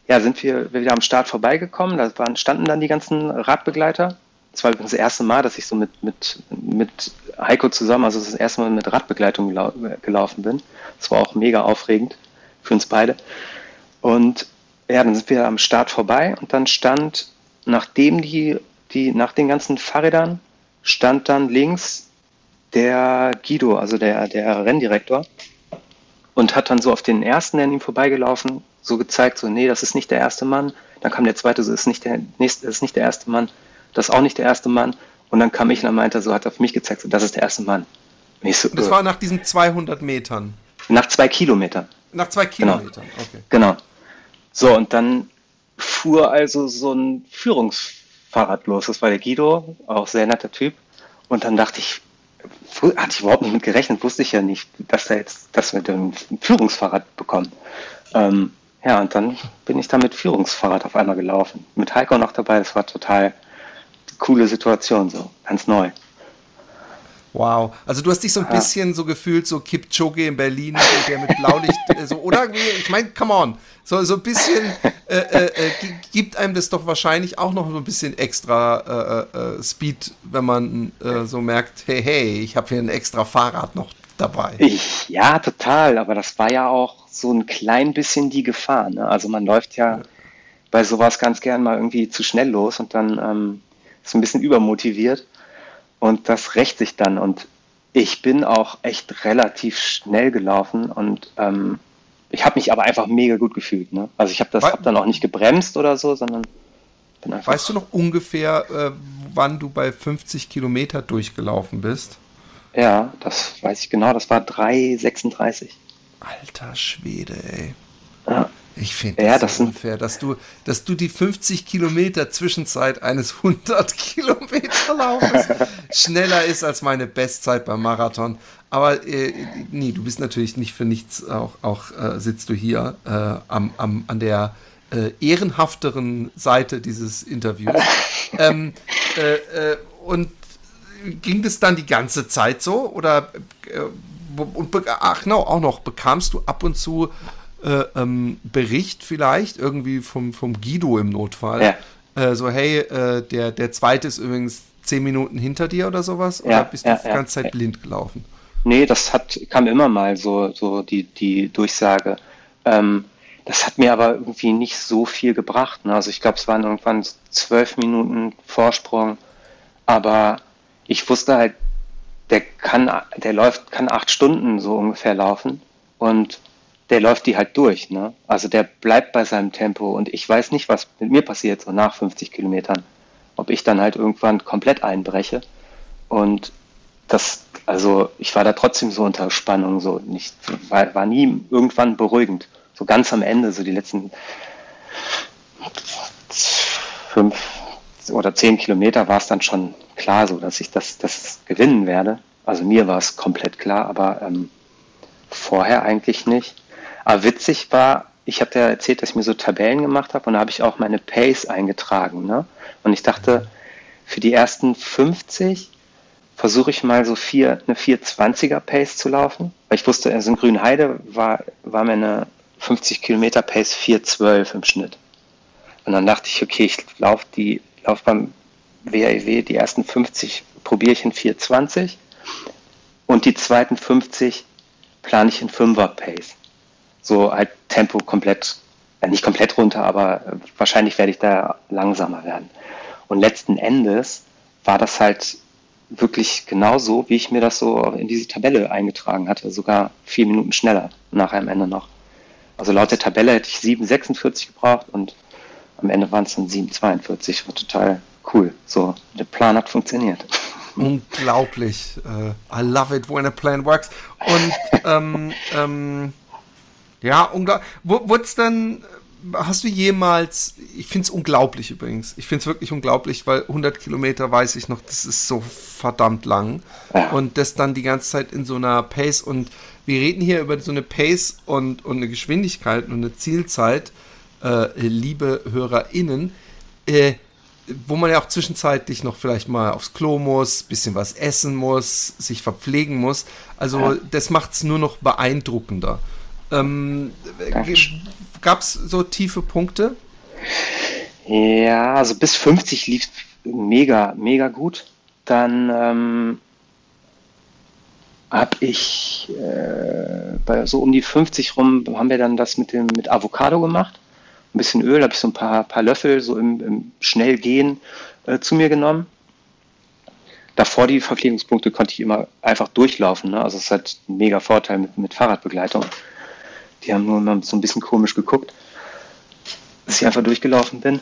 ja, sind wir wieder am Start vorbeigekommen. Da waren, standen dann die ganzen Radbegleiter. Das war übrigens das erste Mal, dass ich so mit, mit, mit Heiko zusammen, also das erste Mal mit Radbegleitung gelau gelaufen bin. Das war auch mega aufregend für uns beide. Und ja, dann sind wir am Start vorbei und dann stand, nachdem die, die, nach den ganzen Fahrrädern, stand dann links der Guido, also der, der Renndirektor, und hat dann so auf den ersten, der an ihm vorbeigelaufen, so gezeigt, so, nee, das ist nicht der erste Mann. Dann kam der zweite, so, ist nicht der nächste, ist nicht der erste Mann, das ist auch nicht der erste Mann. Und dann kam ich und dann meinte er so, hat auf mich gezeigt, so, das ist der erste Mann. So, das äh, war nach diesen 200 Metern. Nach zwei Kilometern. Nach zwei genau. Kilometern, genau. okay. Genau. So, und dann fuhr also so ein Führungsfahrrad los. Das war der Guido, auch sehr netter Typ. Und dann dachte ich, hatte ich überhaupt nicht mit gerechnet, wusste ich ja nicht, dass da jetzt, dass wir ein Führungsfahrrad bekommen. Ähm, ja, und dann bin ich da mit Führungsfahrrad auf einmal gelaufen. Mit Heiko noch dabei, das war total coole Situation, so ganz neu. Wow, also du hast dich so ein ja. bisschen so gefühlt, so Kipchoge in Berlin, der mit Blaulicht, äh, so, oder? Ich meine, come on, so, so ein bisschen äh, äh, äh gibt einem das doch wahrscheinlich auch noch so ein bisschen extra äh, äh, Speed, wenn man so merkt, hey, hey, ich habe hier ein extra Fahrrad noch dabei. Ich, ja, total, aber das war ja auch so ein klein bisschen die Gefahr. Ne? Also man läuft ja, ja bei sowas ganz gern mal irgendwie zu schnell los und dann ähm, ist ein bisschen übermotiviert. Und das rächt sich dann. Und ich bin auch echt relativ schnell gelaufen und ähm, ich habe mich aber einfach mega gut gefühlt. Ne? Also ich habe das hab dann auch nicht gebremst oder so, sondern bin einfach. Weißt du noch ungefähr, äh, wann du bei 50 Kilometer durchgelaufen bist? Ja, das weiß ich genau. Das war 3,36. Alter Schwede, ey. Ja. Ich finde ja, das, so unfair, dass du, dass du die 50 Kilometer Zwischenzeit eines 100 Kilometer Laufes schneller ist als meine Bestzeit beim Marathon. Aber äh, nee, du bist natürlich nicht für nichts, auch, auch äh, sitzt du hier äh, am, am, an der äh, ehrenhafteren Seite dieses Interviews. ähm, äh, äh, und ging das dann die ganze Zeit so? Oder und, ach no, auch noch, bekamst du ab und zu äh, ähm, Bericht vielleicht, irgendwie vom, vom Guido im Notfall. Ja. Äh, so, hey, äh, der, der zweite ist übrigens zehn Minuten hinter dir oder sowas? Oder ja, bist du ja, die ganze Zeit blind gelaufen? Nee, das hat, kam immer mal so, so die, die Durchsage. Ähm, das hat mir aber irgendwie nicht so viel gebracht. Ne? Also ich glaube, es waren irgendwann zwölf Minuten Vorsprung, aber ich wusste halt, der kann, der läuft, kann acht Stunden so ungefähr laufen und der läuft die halt durch. Ne? Also der bleibt bei seinem Tempo und ich weiß nicht, was mit mir passiert so nach 50 Kilometern. Ob ich dann halt irgendwann komplett einbreche und das, also ich war da trotzdem so unter Spannung, so nicht, war, war nie irgendwann beruhigend so ganz am Ende, so die letzten fünf oder zehn Kilometer war es dann schon klar, so dass ich das, das gewinnen werde. Also mir war es komplett klar, aber ähm, vorher eigentlich nicht. Aber witzig war, ich habe ja erzählt, dass ich mir so Tabellen gemacht habe und da habe ich auch meine Pace eingetragen. Ne? Und ich dachte, für die ersten 50 versuche ich mal so vier, eine 420er Pace zu laufen, weil ich wusste, also in Grünheide war, war mir eine 50 Kilometer Pace 4,12 im Schnitt. Und dann dachte ich, okay, ich laufe die, lauf beim WAEW die ersten 50 probiere ich in 4,20 und die zweiten 50 plane ich in 5er Pace. So halt Tempo komplett, ja nicht komplett runter, aber wahrscheinlich werde ich da langsamer werden. Und letzten Endes war das halt wirklich genauso, wie ich mir das so in diese Tabelle eingetragen hatte, sogar vier Minuten schneller nachher am Ende noch. Also laut der Tabelle hätte ich 7,46 gebraucht und am Ende waren es dann 7,42. War total cool. So, der Plan hat funktioniert. Unglaublich. Uh, I love it when a plan works. Und ähm, ähm, ja, unglaublich. Wurde es dann, hast du jemals, ich finde es unglaublich übrigens, ich finde es wirklich unglaublich, weil 100 Kilometer weiß ich noch, das ist so verdammt lang. Ja. Und das dann die ganze Zeit in so einer Pace und wir reden hier über so eine Pace und, und eine Geschwindigkeit und eine Zielzeit, äh, liebe HörerInnen, äh, wo man ja auch zwischenzeitlich noch vielleicht mal aufs Klo muss, bisschen was essen muss, sich verpflegen muss. Also ja. das macht es nur noch beeindruckender. Ähm, Gab es so tiefe Punkte? Ja, also bis 50 lief mega, mega gut. Dann ähm, habe ich äh, bei so um die 50 rum haben wir dann das mit dem mit Avocado gemacht. Ein bisschen Öl, habe ich so ein paar, paar Löffel so im, im Schnellgehen äh, zu mir genommen. Davor die Verpflegungspunkte konnte ich immer einfach durchlaufen. Ne? Also es ist halt ein mega Vorteil mit, mit Fahrradbegleitung. Die haben nur immer so ein bisschen komisch geguckt, dass ich einfach durchgelaufen bin.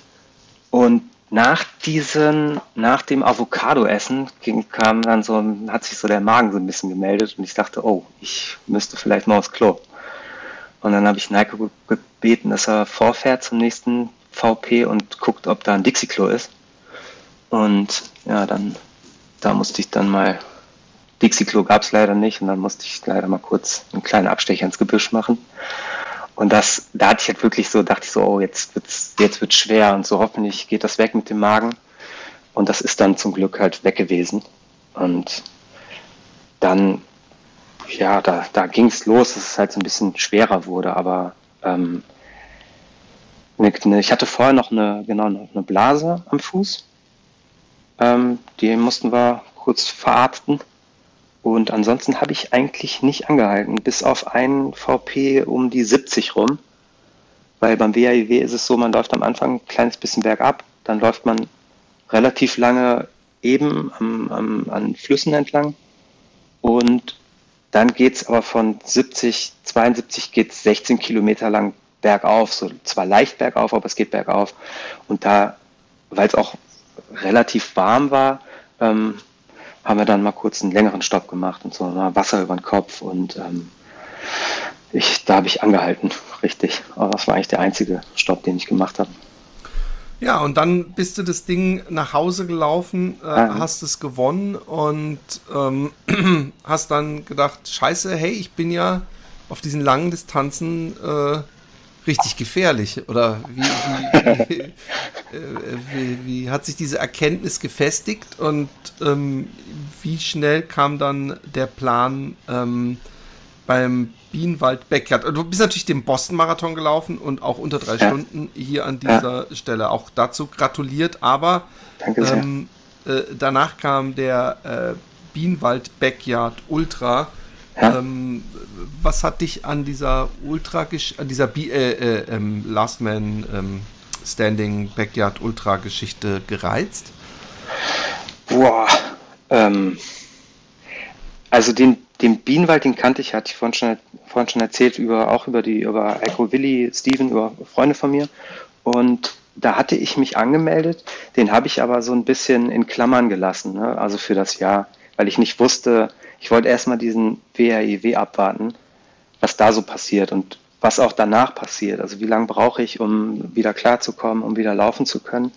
Und nach diesen, nach dem Avocado-Essen kam dann so, hat sich so der Magen so ein bisschen gemeldet und ich dachte, oh, ich müsste vielleicht mal aufs Klo. Und dann habe ich Neiko gebeten, dass er vorfährt zum nächsten VP und guckt, ob da ein Dixie-Klo ist. Und ja, dann, da musste ich dann mal, Dixie-Klo gab es leider nicht und dann musste ich leider mal kurz einen kleinen Abstecher ins Gebüsch machen. Und das, da hatte ich halt wirklich so, dachte ich so, oh, jetzt wird's, jetzt wird's schwer und so hoffentlich geht das weg mit dem Magen. Und das ist dann zum Glück halt weg gewesen. Und dann, ja, da, da ging es los, dass es halt so ein bisschen schwerer wurde, aber ähm, ne, ne, ich hatte vorher noch eine, genau, eine Blase am Fuß. Ähm, die mussten wir kurz verarzten. Und ansonsten habe ich eigentlich nicht angehalten, bis auf einen VP um die 70 rum. Weil beim WAIW ist es so, man läuft am Anfang ein kleines bisschen bergab, dann läuft man relativ lange eben am, am, an Flüssen entlang. Und dann geht es aber von 70, 72 geht 16 Kilometer lang bergauf. So zwar leicht bergauf, aber es geht bergauf. Und da, weil es auch relativ warm war, ähm, haben wir dann mal kurz einen längeren Stopp gemacht und so mal Wasser über den Kopf und ähm, ich, da habe ich angehalten, richtig. Aber das war eigentlich der einzige Stopp, den ich gemacht habe. Ja, und dann bist du das Ding nach Hause gelaufen, äh, ja. hast es gewonnen und ähm, hast dann gedacht, scheiße, hey, ich bin ja auf diesen langen Distanzen äh, richtig gefährlich? Oder wie, wie, äh, wie, wie, hat sich diese Erkenntnis gefestigt und ähm, wie schnell kam dann der Plan, ähm, beim Bienenwald Backyard. Du bist natürlich den Boston-Marathon gelaufen und auch unter drei ja. Stunden hier an dieser ja. Stelle. Auch dazu gratuliert, aber ähm, äh, danach kam der äh, Bienenwald Backyard Ultra. Ja. Ähm, was hat dich an dieser Ultra, an dieser B äh, äh, ähm, Last Man ähm, Standing Backyard Ultra Geschichte gereizt? Boah, ähm, also den, den Bienenwald, den kannte ich, hatte ich vorhin schon, vorhin schon erzählt, über, auch über die, über Echo Willi, Steven, über Freunde von mir. Und da hatte ich mich angemeldet, den habe ich aber so ein bisschen in Klammern gelassen, ne? also für das Jahr, weil ich nicht wusste, ich wollte erstmal diesen WHIW e abwarten, was da so passiert und was auch danach passiert. Also wie lange brauche ich, um wieder klarzukommen, um wieder laufen zu können.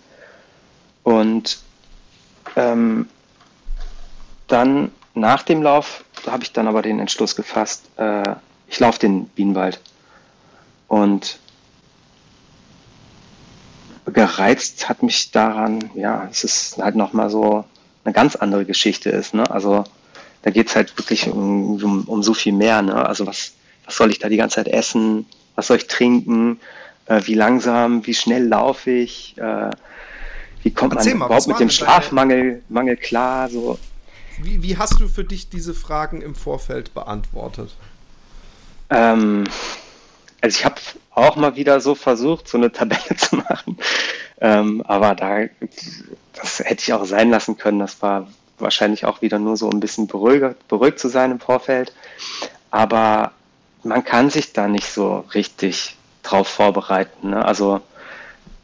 Und ähm, dann nach dem Lauf habe ich dann aber den Entschluss gefasst, äh, ich laufe den Bienenwald. Und gereizt hat mich daran, ja, es ist halt nochmal so eine ganz andere Geschichte ist. Ne? Also da geht es halt wirklich um, um, um, so viel mehr. Ne? Also was, was soll ich da die ganze Zeit essen? Was soll ich trinken? Äh, wie langsam, wie schnell laufe ich? Äh, wie kommt Erzähl man mal, überhaupt mit dem Schlafmangel Mangel klar? So. Wie, wie hast du für dich diese Fragen im Vorfeld beantwortet? Ähm, also ich habe auch mal wieder so versucht, so eine Tabelle zu machen. Ähm, aber da, das hätte ich auch sein lassen können. Das war wahrscheinlich auch wieder nur so ein bisschen beruhigt, beruhigt zu sein im Vorfeld. Aber man kann sich da nicht so richtig drauf vorbereiten. Ne? Also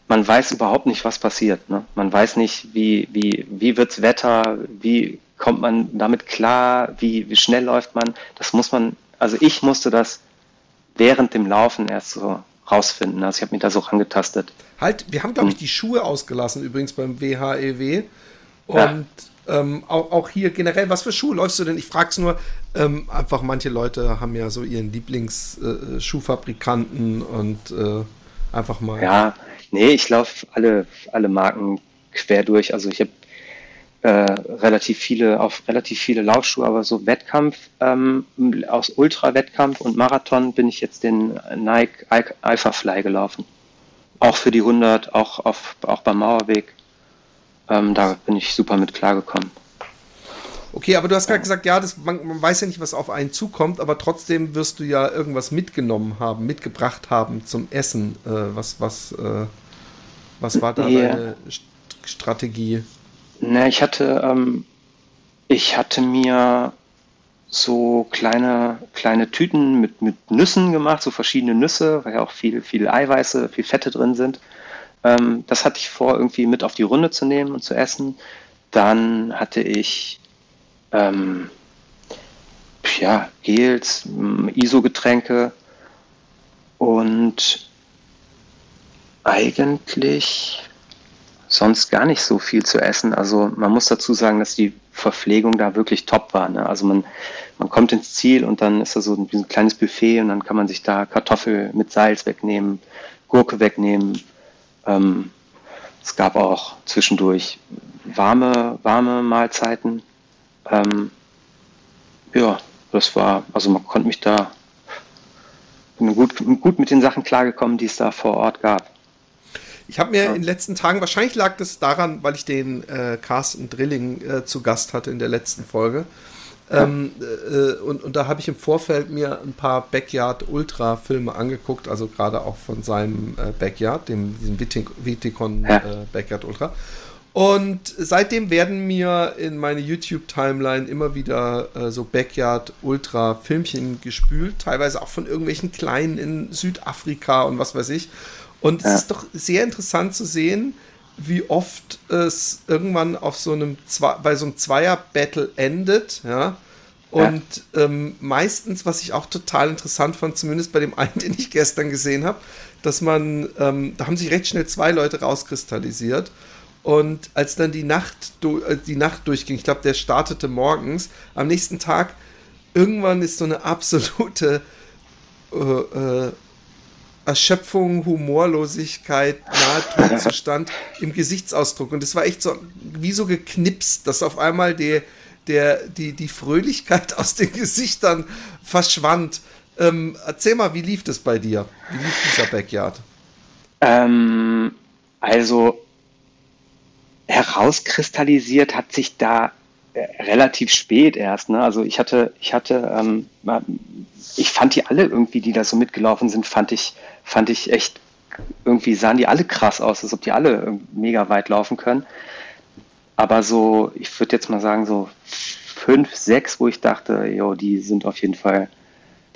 man weiß überhaupt nicht, was passiert. Ne? Man weiß nicht, wie, wie, wie wirds Wetter, wie kommt man damit klar, wie, wie schnell läuft man. Das muss man, also ich musste das während dem Laufen erst so rausfinden. Also ich habe mich da so rangetastet. Halt, wir haben, glaube ich, hm. die Schuhe ausgelassen, übrigens beim WHEW. E Und ja. Ähm, auch, auch, hier generell, was für Schuhe läufst du denn? Ich frage es nur, ähm, einfach manche Leute haben ja so ihren Lieblingsschuhfabrikanten äh, und äh, einfach mal. Ja, nee, ich laufe alle, alle Marken quer durch. Also ich habe äh, relativ viele, auf relativ viele Laufschuhe, aber so Wettkampf, ähm, aus Ultra-Wettkampf und Marathon bin ich jetzt den Nike Alpha Fly gelaufen. Auch für die 100, auch, auf, auch beim Mauerweg. Ähm, da bin ich super mit klargekommen. Okay, aber du hast gerade gesagt, ja, das, man, man, weiß ja nicht, was auf einen zukommt, aber trotzdem wirst du ja irgendwas mitgenommen haben, mitgebracht haben zum Essen. Äh, was, was, äh, was war da yeah. deine Strategie? Ne, ich hatte, ähm, ich hatte mir so kleine, kleine Tüten mit, mit Nüssen gemacht, so verschiedene Nüsse, weil ja auch viel, viel Eiweiße, viel Fette drin sind. Ähm, das hatte ich vor, irgendwie mit auf die Runde zu nehmen und zu essen. Dann hatte ich ähm, ja, Gels, ISO-Getränke und eigentlich sonst gar nicht so viel zu essen. Also man muss dazu sagen, dass die Verpflegung da wirklich top war. Ne? Also man, man kommt ins Ziel und dann ist da so ein, ein kleines Buffet und dann kann man sich da Kartoffel mit Salz wegnehmen, Gurke wegnehmen. Ähm, es gab auch zwischendurch warme, warme Mahlzeiten. Ähm, ja, das war, also man konnte mich da bin gut, gut mit den Sachen klargekommen, die es da vor Ort gab. Ich habe mir ja. in den letzten Tagen, wahrscheinlich lag das daran, weil ich den äh, Carsten Drilling äh, zu Gast hatte in der letzten Folge. Ähm, äh, und, und da habe ich im Vorfeld mir ein paar Backyard Ultra Filme angeguckt, also gerade auch von seinem äh, Backyard, dem diesem Viticon ja. Äh, Backyard Ultra. Und seitdem werden mir in meine YouTube-Timeline immer wieder äh, so Backyard-Ultra-Filmchen gespült, teilweise auch von irgendwelchen Kleinen in Südafrika und was weiß ich. Und ja. es ist doch sehr interessant zu sehen, wie oft es irgendwann auf so einem Zwei bei so einem Zweier-Battle endet, ja. Und ja. ähm, meistens, was ich auch total interessant fand, zumindest bei dem einen, den ich gestern gesehen habe, dass man, ähm, da haben sich recht schnell zwei Leute rauskristallisiert. Und als dann die Nacht, äh, die Nacht durchging, ich glaube, der startete morgens, am nächsten Tag, irgendwann ist so eine absolute äh, äh, Erschöpfung, Humorlosigkeit, Nahtodzustand im Gesichtsausdruck. Und es war echt so wie so geknipst, dass auf einmal der, der, die, die Fröhlichkeit aus den Gesichtern verschwand. Ähm, erzähl mal, wie lief das bei dir? Wie lief dieser Backyard? Ähm, also herauskristallisiert hat sich da äh, relativ spät erst. Ne? Also ich hatte, ich hatte, ähm, ich fand die alle irgendwie, die da so mitgelaufen sind, fand ich, fand ich echt irgendwie sahen die alle krass aus, als ob die alle mega weit laufen können. Aber so, ich würde jetzt mal sagen, so fünf, sechs, wo ich dachte, jo, die sind auf jeden Fall,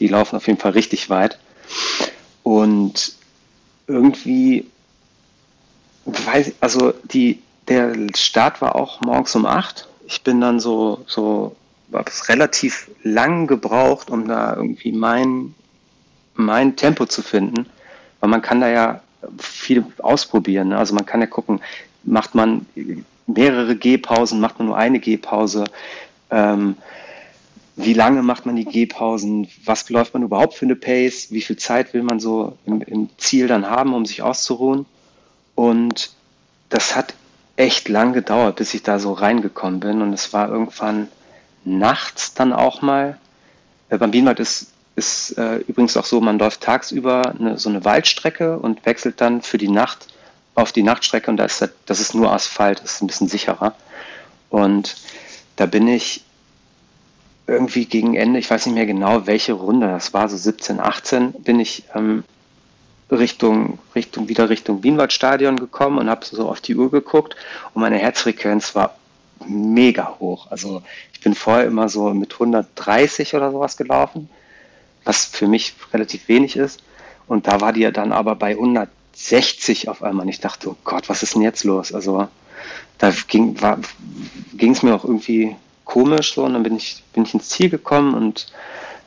die laufen auf jeden Fall richtig weit. Und irgendwie, weiß also die, der Start war auch morgens um acht. Ich bin dann so, so, habe es relativ lang gebraucht, um da irgendwie mein, mein Tempo zu finden. Weil man kann da ja viel ausprobieren. Ne? Also man kann ja gucken, macht man mehrere Gehpausen, macht man nur eine Gehpause, ähm, wie lange macht man die Gehpausen, was läuft man überhaupt für eine Pace, wie viel Zeit will man so im, im Ziel dann haben, um sich auszuruhen. Und das hat echt lang gedauert, bis ich da so reingekommen bin. Und es war irgendwann nachts dann auch mal. Äh, beim Bienenwald ist, ist äh, übrigens auch so, man läuft tagsüber eine, so eine Waldstrecke und wechselt dann für die Nacht auf die Nachtstrecke und da ist, das ist nur Asphalt, das ist ein bisschen sicherer. Und da bin ich irgendwie gegen Ende, ich weiß nicht mehr genau, welche Runde, das war so 17, 18, bin ich ähm, Richtung, Richtung, wieder Richtung Wienwaldstadion gekommen und habe so auf die Uhr geguckt und meine Herzfrequenz war mega hoch. Also ich bin vorher immer so mit 130 oder sowas gelaufen, was für mich relativ wenig ist. Und da war die ja dann aber bei 160 auf einmal. Und ich dachte, oh Gott, was ist denn jetzt los? Also da ging es mir auch irgendwie komisch so und dann bin ich, bin ich ins Ziel gekommen und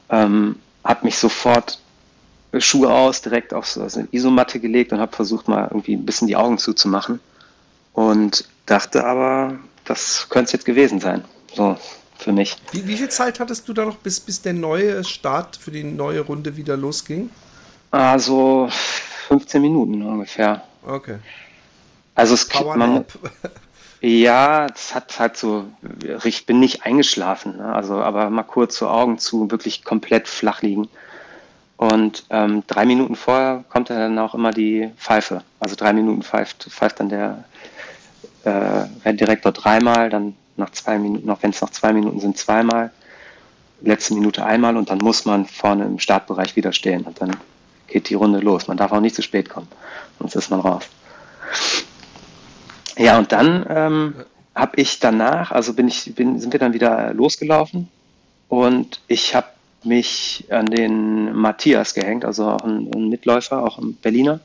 ähm, habe mich sofort Schuhe aus, direkt auf so eine Isomatte gelegt und habe versucht mal irgendwie ein bisschen die Augen zuzumachen und dachte aber, das könnte es jetzt gewesen sein, so für mich. Wie, wie viel Zeit hattest du da noch, bis, bis der neue Start für die neue Runde wieder losging? Also 15 Minuten ungefähr. Okay. Also es Power man, Ja, es hat halt so, ich bin nicht eingeschlafen, ne? also aber mal kurz so Augen zu, wirklich komplett flach liegen. Und ähm, drei Minuten vorher kommt dann auch immer die Pfeife. Also drei Minuten pfeift, pfeift dann der äh, Renndirektor dreimal, dann nach zwei Minuten, noch wenn es noch zwei Minuten sind, zweimal, letzte Minute einmal und dann muss man vorne im Startbereich wieder stehen und dann geht die Runde los. Man darf auch nicht zu spät kommen, sonst ist man raus. Ja, und dann ähm, habe ich danach, also bin ich, bin, sind wir dann wieder losgelaufen und ich habe mich an den Matthias gehängt, also auch ein, ein, Mitläufer, auch ein Berliner.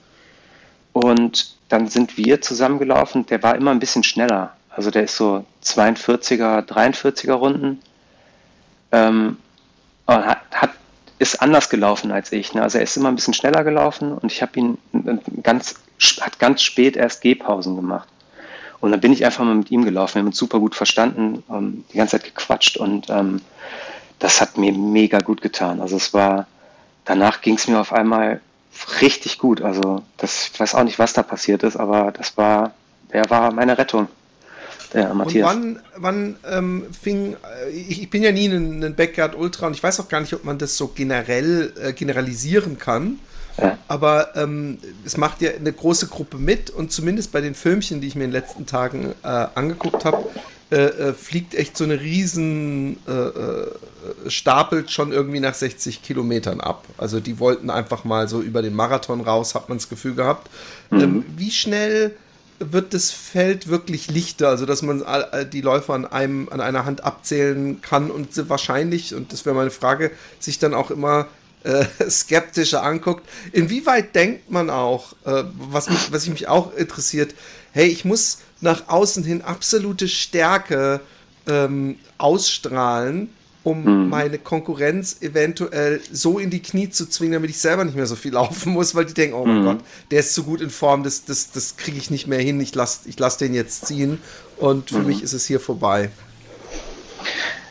Und dann sind wir zusammengelaufen. Der war immer ein bisschen schneller. Also der ist so 42er, 43er Runden. Ähm, hat, hat, ist anders gelaufen als ich. Ne? Also er ist immer ein bisschen schneller gelaufen und ich habe ihn ganz, hat ganz spät erst Gehpausen gemacht. Und dann bin ich einfach mal mit ihm gelaufen. Wir haben uns super gut verstanden, ähm, die ganze Zeit gequatscht und ähm, das hat mir mega gut getan. Also es war, danach ging es mir auf einmal richtig gut. Also das, ich weiß auch nicht, was da passiert ist, aber das war, der war meine Rettung. Der Matthias. Und wann, wann ähm, fing, äh, ich, ich, bin ja nie ein, ein Backyard Ultra und ich weiß auch gar nicht, ob man das so generell äh, generalisieren kann. Ja. Aber ähm, es macht ja eine große Gruppe mit und zumindest bei den Filmchen, die ich mir in den letzten Tagen äh, angeguckt habe, äh, äh, fliegt echt so eine riesen äh, äh, stapelt schon irgendwie nach 60 Kilometern ab. Also die wollten einfach mal so über den Marathon raus, hat man das Gefühl gehabt. Mhm. Ähm, wie schnell wird das Feld wirklich lichter, also dass man die Läufer an einem an einer Hand abzählen kann und wahrscheinlich und das wäre meine Frage, sich dann auch immer äh, skeptischer anguckt. Inwieweit denkt man auch, äh, was, mich, was mich auch interessiert, hey, ich muss nach außen hin absolute Stärke ähm, ausstrahlen, um hm. meine Konkurrenz eventuell so in die Knie zu zwingen, damit ich selber nicht mehr so viel laufen muss, weil die denken, oh mein hm. Gott, der ist zu gut in Form, das, das, das kriege ich nicht mehr hin, ich lasse ich lass den jetzt ziehen und für hm. mich ist es hier vorbei.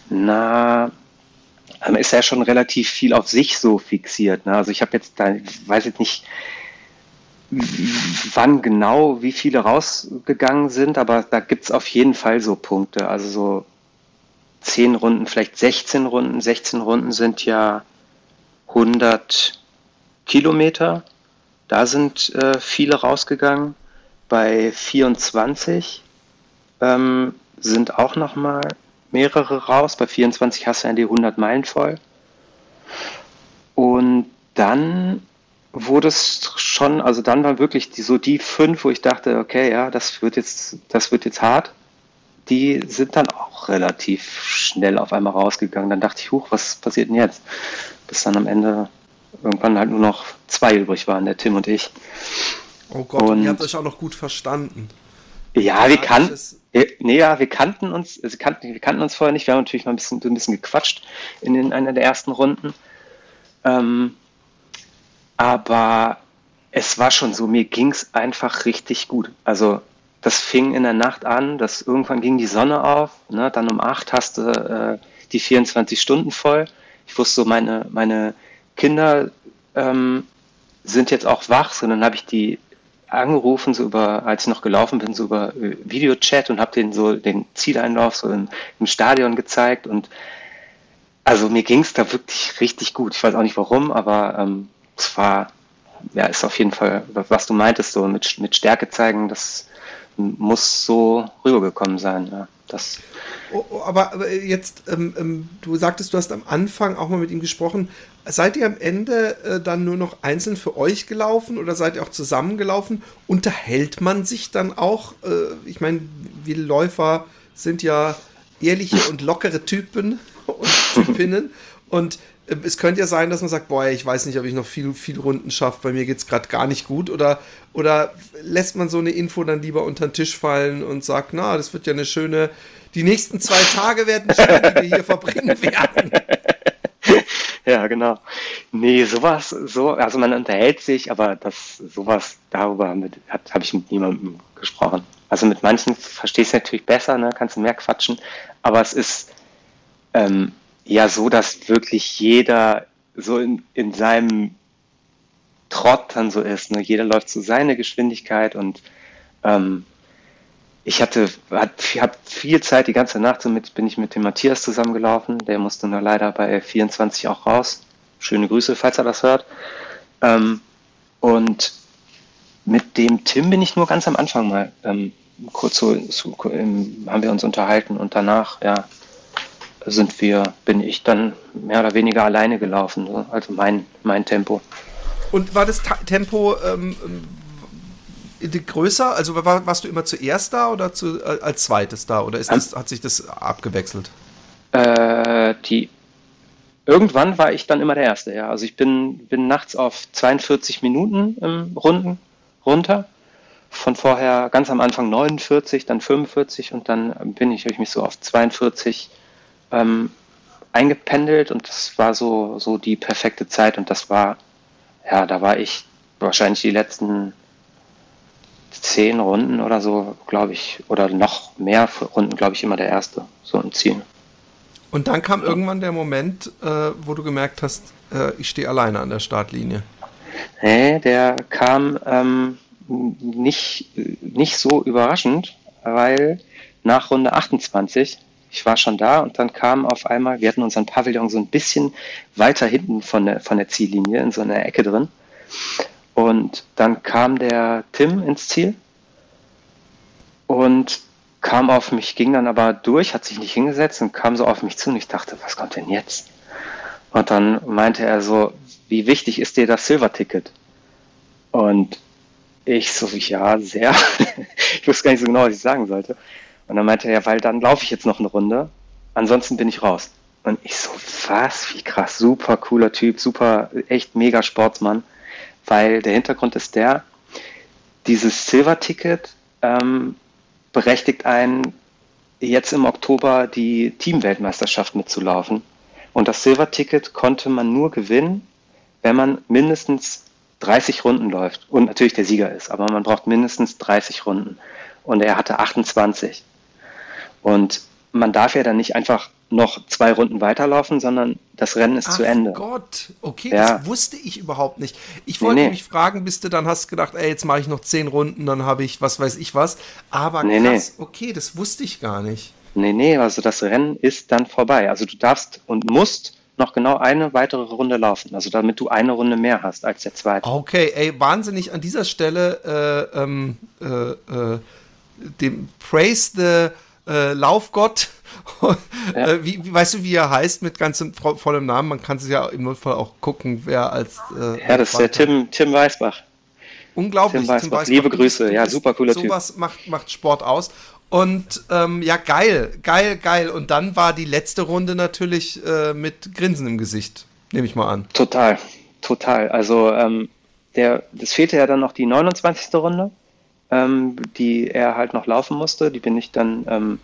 Na, man ist ja schon relativ viel auf sich so fixiert. Ne? Also ich habe jetzt da, ich weiß jetzt nicht, wann genau wie viele rausgegangen sind, aber da gibt es auf jeden Fall so Punkte. Also so zehn Runden, vielleicht 16 Runden. 16 Runden sind ja 100 Kilometer. Da sind äh, viele rausgegangen. Bei 24 ähm, sind auch noch mal mehrere raus. Bei 24 hast du ja die 100 Meilen voll. Und dann wurde es schon, also dann waren wirklich die, so die fünf, wo ich dachte, okay, ja, das wird jetzt, das wird jetzt hart. Die sind dann auch relativ schnell auf einmal rausgegangen. Dann dachte ich, huch, was passiert denn jetzt? Bis dann am Ende irgendwann halt nur noch zwei übrig waren, der Tim und ich. Oh Gott, und ihr habt euch auch noch gut verstanden. Ja, wir kannten, nee, ja, wir kannten uns, also kannten, wir kannten uns vorher nicht. Wir haben natürlich mal ein bisschen, ein bisschen gequatscht in, in einer der ersten Runden. Ähm, aber es war schon so, mir ging es einfach richtig gut. Also das fing in der Nacht an, dass irgendwann ging die Sonne auf, ne, dann um acht hast du äh, die 24 Stunden voll. Ich wusste so, meine, meine Kinder ähm, sind jetzt auch wach, sondern habe ich die angerufen, so über, als ich noch gelaufen bin, so über äh, Videochat und habe denen so den Zieleinlauf so im, im Stadion gezeigt und also mir ging es da wirklich richtig gut. Ich weiß auch nicht warum, aber ähm, es war, ja, ist auf jeden Fall, was du meintest, so mit, mit Stärke zeigen, das muss so rübergekommen sein. Ja. Das oh, oh, aber, aber, jetzt, ähm, ähm, du sagtest, du hast am Anfang auch mal mit ihm gesprochen. Seid ihr am Ende äh, dann nur noch einzeln für euch gelaufen oder seid ihr auch zusammengelaufen? Unterhält man sich dann auch? Äh, ich meine, wir Läufer sind ja ehrliche und lockere Typen und Typinnen. und es könnte ja sein, dass man sagt, boah, ich weiß nicht, ob ich noch viel, viel Runden schaffe, bei mir geht es gerade gar nicht gut. Oder, oder lässt man so eine Info dann lieber unter den Tisch fallen und sagt, na, das wird ja eine schöne, die nächsten zwei Tage werden schön, die wir hier verbringen werden. Ja, genau. Nee, sowas, so, also man unterhält sich, aber das, sowas, darüber habe ich mit niemandem gesprochen. Also mit manchen verstehst du natürlich besser, ne, kannst du mehr quatschen, aber es ist, ähm, ja so, dass wirklich jeder so in, in seinem Trott dann so ist. Ne? Jeder läuft zu so seiner Geschwindigkeit und ähm, ich hatte hat, hab viel Zeit, die ganze Nacht, somit bin ich mit dem Matthias zusammengelaufen. Der musste nur leider bei 24 auch raus. Schöne Grüße, falls er das hört. Ähm, und mit dem Tim bin ich nur ganz am Anfang mal ähm, kurz so, so haben wir uns unterhalten und danach, ja, sind wir, bin ich dann mehr oder weniger alleine gelaufen, so. also mein, mein Tempo. Und war das Ta Tempo ähm, ähm, größer? Also war, warst du immer zuerst da oder zu, äh, als zweites da? Oder ist das, hat sich das abgewechselt? Äh, die, irgendwann war ich dann immer der Erste, ja. Also ich bin, bin nachts auf 42 Minuten im Runden runter. Von vorher ganz am Anfang 49, dann 45 und dann bin ich, habe ich mich so auf 42 ähm, eingependelt und das war so, so die perfekte Zeit und das war, ja, da war ich wahrscheinlich die letzten zehn Runden oder so, glaube ich, oder noch mehr Runden, glaube ich, immer der Erste, so im Ziel. Und dann kam irgendwann der Moment, äh, wo du gemerkt hast, äh, ich stehe alleine an der Startlinie. Nee, der kam ähm, nicht, nicht so überraschend, weil nach Runde 28 ich war schon da und dann kam auf einmal, wir hatten unseren Pavillon so ein bisschen weiter hinten von der, von der Ziellinie, in so einer Ecke drin. Und dann kam der Tim ins Ziel und kam auf mich, ging dann aber durch, hat sich nicht hingesetzt und kam so auf mich zu und ich dachte, was kommt denn jetzt? Und dann meinte er so, wie wichtig ist dir das Silver-Ticket? Und ich so, ja, sehr. ich wusste gar nicht so genau, was ich sagen sollte. Und dann meinte er, ja, weil dann laufe ich jetzt noch eine Runde, ansonsten bin ich raus. Und ich so, was, wie krass, super cooler Typ, super, echt mega Sportsmann, weil der Hintergrund ist der, dieses Silver-Ticket ähm, berechtigt einen, jetzt im Oktober die Teamweltmeisterschaft mitzulaufen. Und das Silver-Ticket konnte man nur gewinnen, wenn man mindestens 30 Runden läuft und natürlich der Sieger ist, aber man braucht mindestens 30 Runden. Und er hatte 28. Und man darf ja dann nicht einfach noch zwei Runden weiterlaufen, sondern das Rennen ist Ach zu Ende. Gott, okay, ja. das wusste ich überhaupt nicht. Ich wollte nee, nee. mich fragen, bis du dann hast gedacht, ey, jetzt mache ich noch zehn Runden, dann habe ich was weiß ich was. Aber nee, krass, okay, das wusste ich gar nicht. Nee, nee, also das Rennen ist dann vorbei. Also du darfst und musst noch genau eine weitere Runde laufen. Also damit du eine Runde mehr hast als der zweite. Okay, ey, wahnsinnig an dieser Stelle äh, ähm, äh, äh, dem Praise the äh, Laufgott. ja. Äh, wie, wie, weißt du, wie er heißt mit ganzem vollem Namen? Man kann es ja im Notfall auch gucken, wer als. Äh, ja, das ist der Tim, Tim Weißbach. Unglaublich. Tim Weißbach. Tim Weißbach. Liebe Grüße, ja, super cooler Typ. Sowas macht, macht Sport aus. Und ähm, ja, geil, geil, geil. Und dann war die letzte Runde natürlich äh, mit Grinsen im Gesicht, nehme ich mal an. Total, total. Also ähm, der, das fehlte ja dann noch die 29. Runde, ähm, die er halt noch laufen musste. Die bin ich dann, ähm,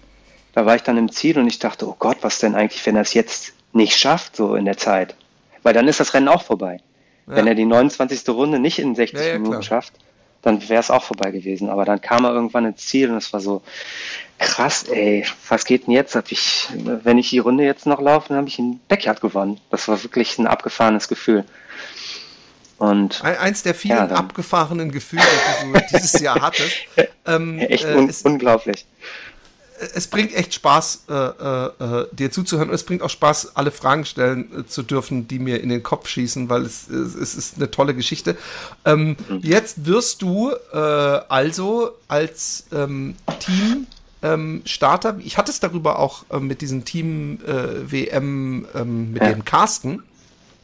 da war ich dann im Ziel und ich dachte, oh Gott, was denn eigentlich, wenn er es jetzt nicht schafft, so in der Zeit? Weil dann ist das Rennen auch vorbei. Ja. Wenn er die 29. Runde nicht in 60 ja, ja, Minuten klar. schafft, dann wäre es auch vorbei gewesen. Aber dann kam er irgendwann ins Ziel und es war so krass, ey, was geht denn jetzt? Hab ich, wenn ich die Runde jetzt noch laufe, dann habe ich einen Backyard gewonnen. Das war wirklich ein abgefahrenes Gefühl. Und eins der vielen ja, abgefahrenen Gefühle, die du dieses Jahr hattest. Ähm, Echt äh, un unglaublich es bringt echt Spaß, äh, äh, äh, dir zuzuhören und es bringt auch Spaß, alle Fragen stellen äh, zu dürfen, die mir in den Kopf schießen, weil es, es, es ist eine tolle Geschichte. Ähm, mhm. Jetzt wirst du äh, also als ähm, Team ähm, Starter, ich hatte es darüber auch äh, mit diesem Team WM ähm, mit ja. dem Carsten,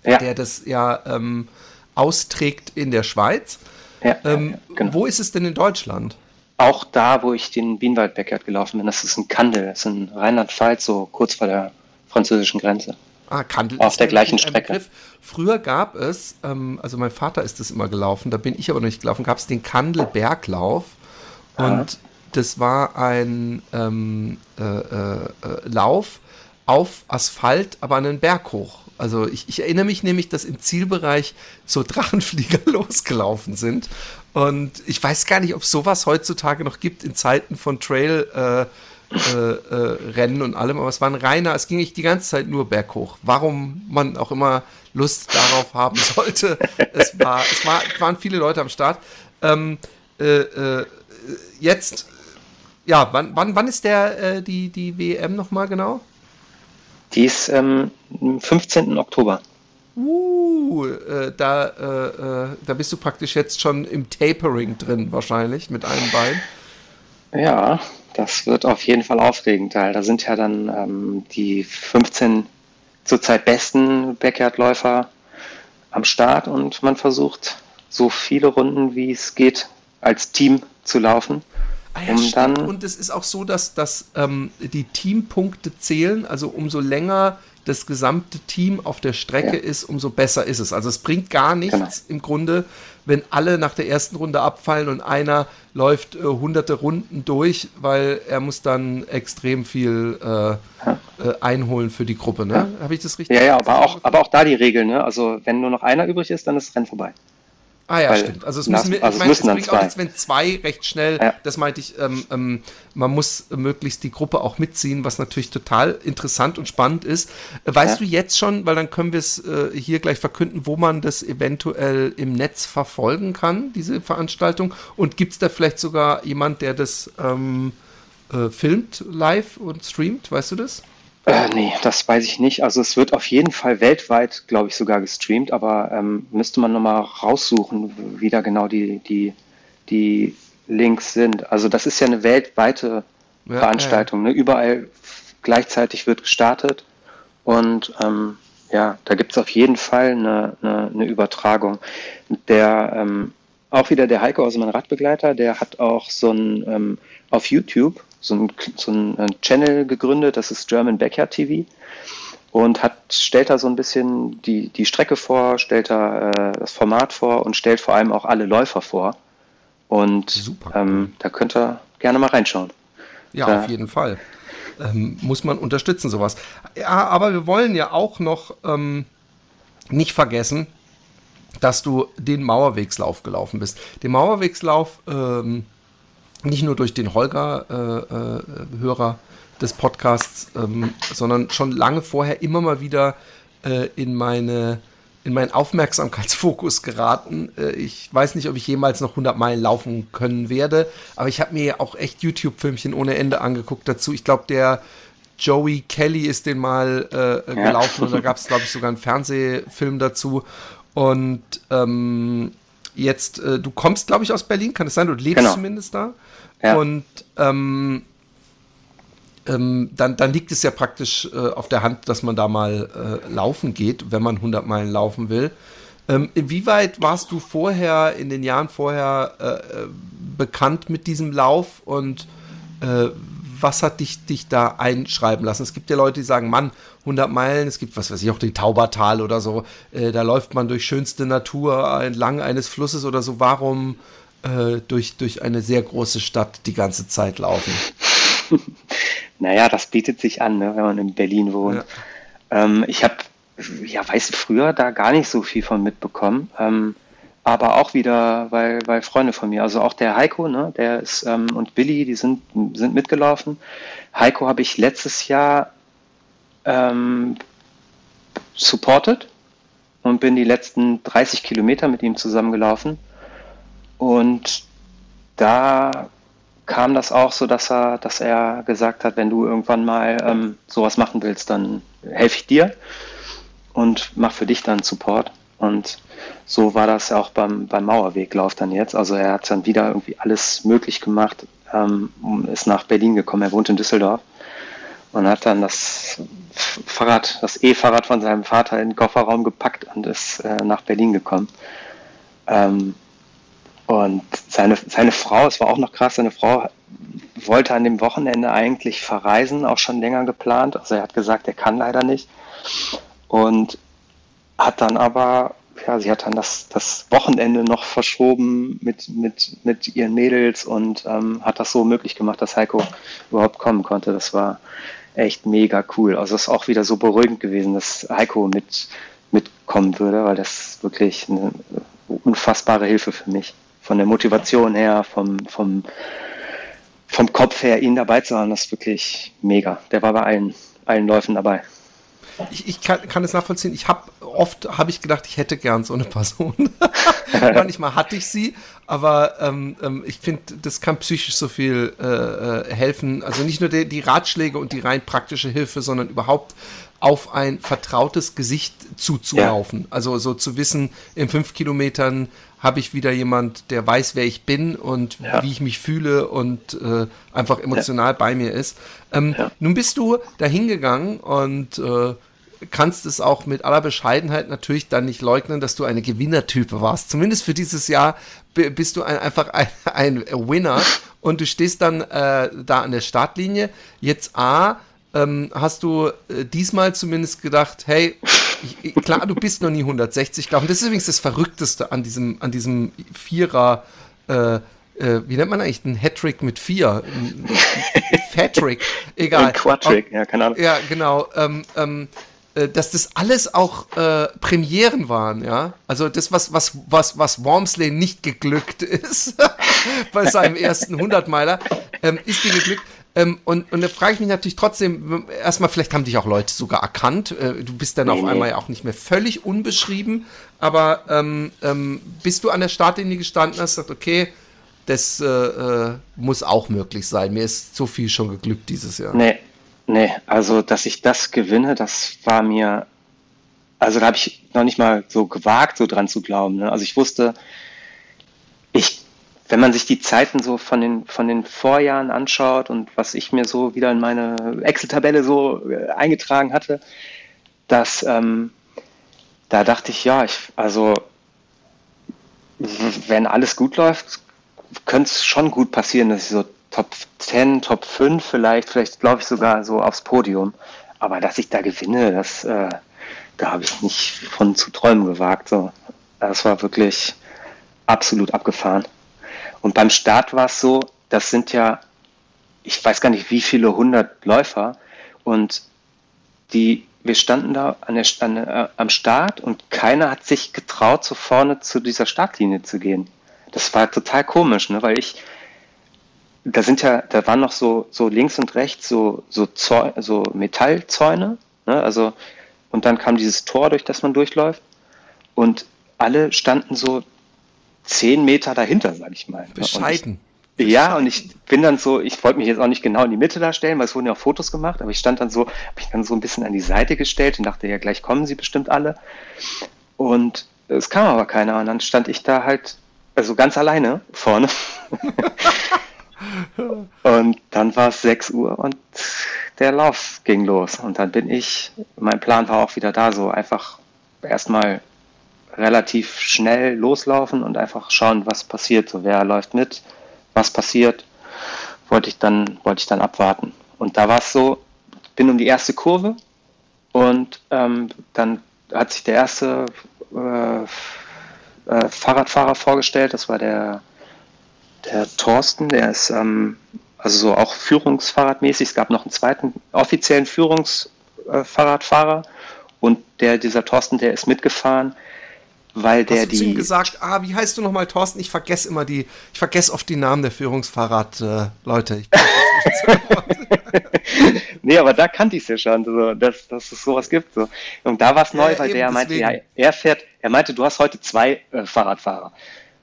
ja. der das ja ähm, austrägt in der Schweiz. Ja, ähm, genau. Wo ist es denn in Deutschland? auch da, wo ich den Bienenwald-Backyard gelaufen bin, das ist ein Kandel, das ist in Rheinland-Pfalz, so kurz vor der französischen Grenze. Ah, Kandel. Auf der gleichen Strecke. Begriff. Früher gab es, ähm, also mein Vater ist das immer gelaufen, da bin ich aber noch nicht gelaufen, gab es den Kandel-Berglauf. Und ah. das war ein ähm, äh, äh, äh, Lauf auf Asphalt, aber einen Berg hoch. Also ich, ich, erinnere mich nämlich, dass im Zielbereich so Drachenflieger losgelaufen sind. Und ich weiß gar nicht, ob sowas heutzutage noch gibt in Zeiten von Trail. Äh, äh, äh, Rennen und allem, aber es war ein reiner, es ging nicht die ganze Zeit nur berghoch. Warum man auch immer Lust darauf haben sollte, es, war, es war, waren viele Leute am Start. Ähm, äh, äh, jetzt, ja, wann, wann, wann ist der, äh, die, die WM nochmal genau? Die ist ähm, am 15. Oktober. Uh, äh, da, äh, äh, da bist du praktisch jetzt schon im Tapering drin, wahrscheinlich, mit einem Bein. Ja, das wird auf jeden Fall aufregend, weil da sind ja dann ähm, die 15 zurzeit besten Backyard-Läufer am Start und man versucht, so viele Runden wie es geht, als Team zu laufen. Ah ja, um dann und es ist auch so, dass, dass ähm, die Teampunkte zählen, also umso länger das gesamte Team auf der Strecke ja. ist, umso besser ist es. Also es bringt gar nichts genau. im Grunde, wenn alle nach der ersten Runde abfallen und einer läuft äh, hunderte Runden durch, weil er muss dann extrem viel äh, ja. äh, einholen für die Gruppe. Ne? Ja. Habe ich das richtig? Ja, ja, aber auch, aber auch da die Regel. Ne? Also wenn nur noch einer übrig ist, dann ist das Rennen vorbei. Ah ja, Weil, stimmt. Also es müssen, wir, also ich meine, es bringt auch nichts, wenn zwei recht schnell, ja. das meinte ich, ähm, ähm, man muss möglichst die Gruppe auch mitziehen, was natürlich total interessant und spannend ist. Äh, weißt ja. du jetzt schon, weil dann können wir es äh, hier gleich verkünden, wo man das eventuell im Netz verfolgen kann, diese Veranstaltung? Und gibt es da vielleicht sogar jemand, der das ähm, äh, filmt live und streamt? Weißt du das? Äh, nee, das weiß ich nicht. Also es wird auf jeden Fall weltweit, glaube ich, sogar gestreamt, aber ähm, müsste man nochmal raussuchen, wie da genau die, die, die Links sind. Also das ist ja eine weltweite ja, Veranstaltung. Ja. Ne? Überall gleichzeitig wird gestartet und ähm, ja, da gibt es auf jeden Fall eine, eine, eine Übertragung. Der ähm, auch wieder der Heiko, also mein Radbegleiter, der hat auch so ein ähm, auf YouTube so ein, so ein äh, Channel gegründet, das ist German Backyard TV und hat, stellt da so ein bisschen die, die Strecke vor, stellt da äh, das Format vor und stellt vor allem auch alle Läufer vor. Und ähm, da könnt ihr gerne mal reinschauen. Ja, da, auf jeden Fall. Ähm, muss man unterstützen, sowas. Ja, aber wir wollen ja auch noch ähm, nicht vergessen, dass du den Mauerwegslauf gelaufen bist. Den Mauerwegslauf ähm, nicht nur durch den Holger, äh, äh, Hörer des Podcasts, ähm, sondern schon lange vorher immer mal wieder äh, in meine in meinen Aufmerksamkeitsfokus geraten. Äh, ich weiß nicht, ob ich jemals noch 100 Meilen laufen können werde, aber ich habe mir ja auch echt YouTube-Filmchen ohne Ende angeguckt dazu. Ich glaube, der Joey Kelly ist den mal äh, gelaufen ja. und da gab es, glaube ich, sogar einen Fernsehfilm dazu. Und ähm, jetzt, äh, du kommst, glaube ich, aus Berlin, kann es sein? Du lebst genau. zumindest da. Ja. Und ähm, ähm, dann, dann liegt es ja praktisch äh, auf der Hand, dass man da mal äh, laufen geht, wenn man 100 Meilen laufen will. Ähm, inwieweit warst du vorher, in den Jahren vorher, äh, äh bekannt mit diesem Lauf und äh, was hat dich, dich da einschreiben lassen? Es gibt ja Leute, die sagen, Mann, 100 Meilen, es gibt, was weiß ich, auch den Taubertal oder so, äh, da läuft man durch schönste Natur entlang eines Flusses oder so. Warum äh, durch, durch eine sehr große Stadt die ganze Zeit laufen? naja, das bietet sich an, ne, wenn man in Berlin wohnt. Ja. Ähm, ich habe, ja, weiß früher da gar nicht so viel von mitbekommen. Ähm, aber auch wieder, weil, weil Freunde von mir, also auch der Heiko, ne, der ist ähm, und Billy, die sind, sind mitgelaufen. Heiko habe ich letztes Jahr ähm, supported und bin die letzten 30 Kilometer mit ihm zusammengelaufen. Und da kam das auch so, dass er, dass er gesagt hat, wenn du irgendwann mal ähm, sowas machen willst, dann helfe ich dir und mach für dich dann Support. Und so war das auch beim, beim Mauerweglauf dann jetzt. Also er hat dann wieder irgendwie alles möglich gemacht, ähm, ist nach Berlin gekommen. Er wohnt in Düsseldorf und hat dann das Fahrrad, das E-Fahrrad von seinem Vater in den Kofferraum gepackt und ist äh, nach Berlin gekommen. Ähm, und seine, seine Frau, es war auch noch krass, seine Frau wollte an dem Wochenende eigentlich verreisen, auch schon länger geplant. Also er hat gesagt, er kann leider nicht. Und hat dann aber, ja, sie hat dann das, das Wochenende noch verschoben mit, mit, mit ihren Mädels und ähm, hat das so möglich gemacht, dass Heiko überhaupt kommen konnte. Das war echt mega cool. Also es ist auch wieder so beruhigend gewesen, dass Heiko mit, mitkommen würde, weil das wirklich eine unfassbare Hilfe für mich. Von der Motivation her, vom, vom, vom Kopf her, ihn dabei zu haben, das ist wirklich mega. Der war bei allen, allen Läufen dabei ich, ich kann, kann es nachvollziehen. Ich habe oft habe ich gedacht, ich hätte gern so eine Person. Manchmal hatte ich sie, aber ähm, ähm, ich finde, das kann psychisch so viel äh, äh, helfen. Also nicht nur die, die Ratschläge und die rein praktische Hilfe, sondern überhaupt auf ein vertrautes Gesicht zuzulaufen. Ja. Also so zu wissen, in fünf Kilometern habe ich wieder jemand, der weiß, wer ich bin und ja. wie ich mich fühle und äh, einfach emotional ja. bei mir ist. Ähm, nun bist du da hingegangen und äh, kannst es auch mit aller Bescheidenheit natürlich dann nicht leugnen, dass du eine Gewinnertype warst. Zumindest für dieses Jahr bist du ein, einfach ein, ein Winner und du stehst dann äh, da an der Startlinie. Jetzt A, ähm, hast du äh, diesmal zumindest gedacht, hey, ich, klar, du bist noch nie 160 gelaufen. Das ist übrigens das Verrückteste an diesem, an diesem Vierer, äh, äh, wie nennt man eigentlich einen Hattrick mit vier? Ein, Fattrick, egal. Ein Quadrick, ja, keine Ahnung. Ja, genau. Ähm, ähm, äh, dass das alles auch äh, Premieren waren, ja. Also das, was, was, was, was Wormsley nicht geglückt ist bei seinem ersten 100-Meiler, ähm, ist dir geglückt. Ähm, und, und da frage ich mich natürlich trotzdem, erstmal, vielleicht haben dich auch Leute sogar erkannt. Äh, du bist dann nee, auf nee. einmal ja auch nicht mehr völlig unbeschrieben, aber ähm, ähm, bist du an der Startlinie gestanden hast, gesagt, okay, das äh, äh, muss auch möglich sein. Mir ist so viel schon geglückt dieses Jahr. Nee, nee, also dass ich das gewinne, das war mir, also da habe ich noch nicht mal so gewagt, so dran zu glauben. Ne? Also ich wusste, ich wenn man sich die Zeiten so von den, von den Vorjahren anschaut und was ich mir so wieder in meine Excel-Tabelle so äh, eingetragen hatte, dass ähm, da dachte ich, ja, ich, also wenn alles gut läuft, könnte es schon gut passieren, dass ich so Top 10, Top 5 vielleicht, vielleicht glaube ich sogar so aufs Podium. Aber dass ich da gewinne, das, äh, da habe ich nicht von zu träumen gewagt. So. Das war wirklich absolut abgefahren. Und beim Start war es so, das sind ja, ich weiß gar nicht, wie viele hundert Läufer und die, wir standen da an der, an, äh, am Start und keiner hat sich getraut, so vorne zu dieser Startlinie zu gehen. Das war total komisch, ne? weil ich, da sind ja, da waren noch so, so links und rechts so, so, Zäu so Metallzäune, ne? also, und dann kam dieses Tor, durch das man durchläuft und alle standen so zehn Meter dahinter, sag ich mal. Bescheiden. Ja, und ich bin dann so, ich wollte mich jetzt auch nicht genau in die Mitte da stellen, weil es wurden ja auch Fotos gemacht, aber ich stand dann so, habe ich dann so ein bisschen an die Seite gestellt und dachte, ja, gleich kommen sie bestimmt alle. Und es kam aber keiner und dann stand ich da halt, also ganz alleine vorne. und dann war es 6 Uhr und der Lauf ging los. Und dann bin ich, mein Plan war auch wieder da, so einfach erstmal relativ schnell loslaufen und einfach schauen, was passiert. So, wer läuft mit, was passiert, wollte ich dann, wollte ich dann abwarten. Und da war es so, bin um die erste Kurve und ähm, dann hat sich der erste äh, äh, Fahrradfahrer vorgestellt, das war der, der Thorsten, der ist ähm, also so auch Führungsfahrradmäßig. Es gab noch einen zweiten offiziellen Führungsfahrradfahrer und der, dieser Thorsten, der ist mitgefahren weil der Hast du die. ihm gesagt, ah, wie heißt du nochmal, Thorsten? Ich vergesse immer die, ich vergesse oft die Namen der Führungsfahrrad-Leute. Äh, nee, aber da kannte ich es ja schon, so, dass, dass es sowas gibt. So. Und da war es neu, ja, weil der meinte, ja, er fährt, er meinte, du hast heute zwei äh, Fahrradfahrer.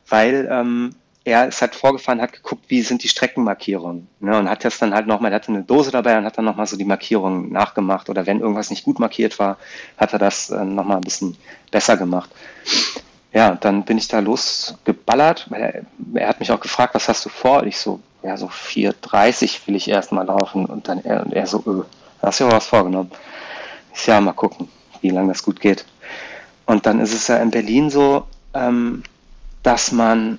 Weil ähm, er ist halt vorgefahren, hat geguckt, wie sind die Streckenmarkierungen. Ne, und hat das dann halt nochmal, er hatte eine Dose dabei und hat dann nochmal so die Markierungen nachgemacht. Oder wenn irgendwas nicht gut markiert war, hat er das äh, nochmal ein bisschen besser gemacht. Ja, dann bin ich da losgeballert. Er, er hat mich auch gefragt, was hast du vor? Und ich so, ja, so 4,30 will ich erstmal laufen. Und dann er, und er so, öh, hast du ja was vorgenommen? Ich ja, mal gucken, wie lange das gut geht. Und dann ist es ja in Berlin so, ähm, dass man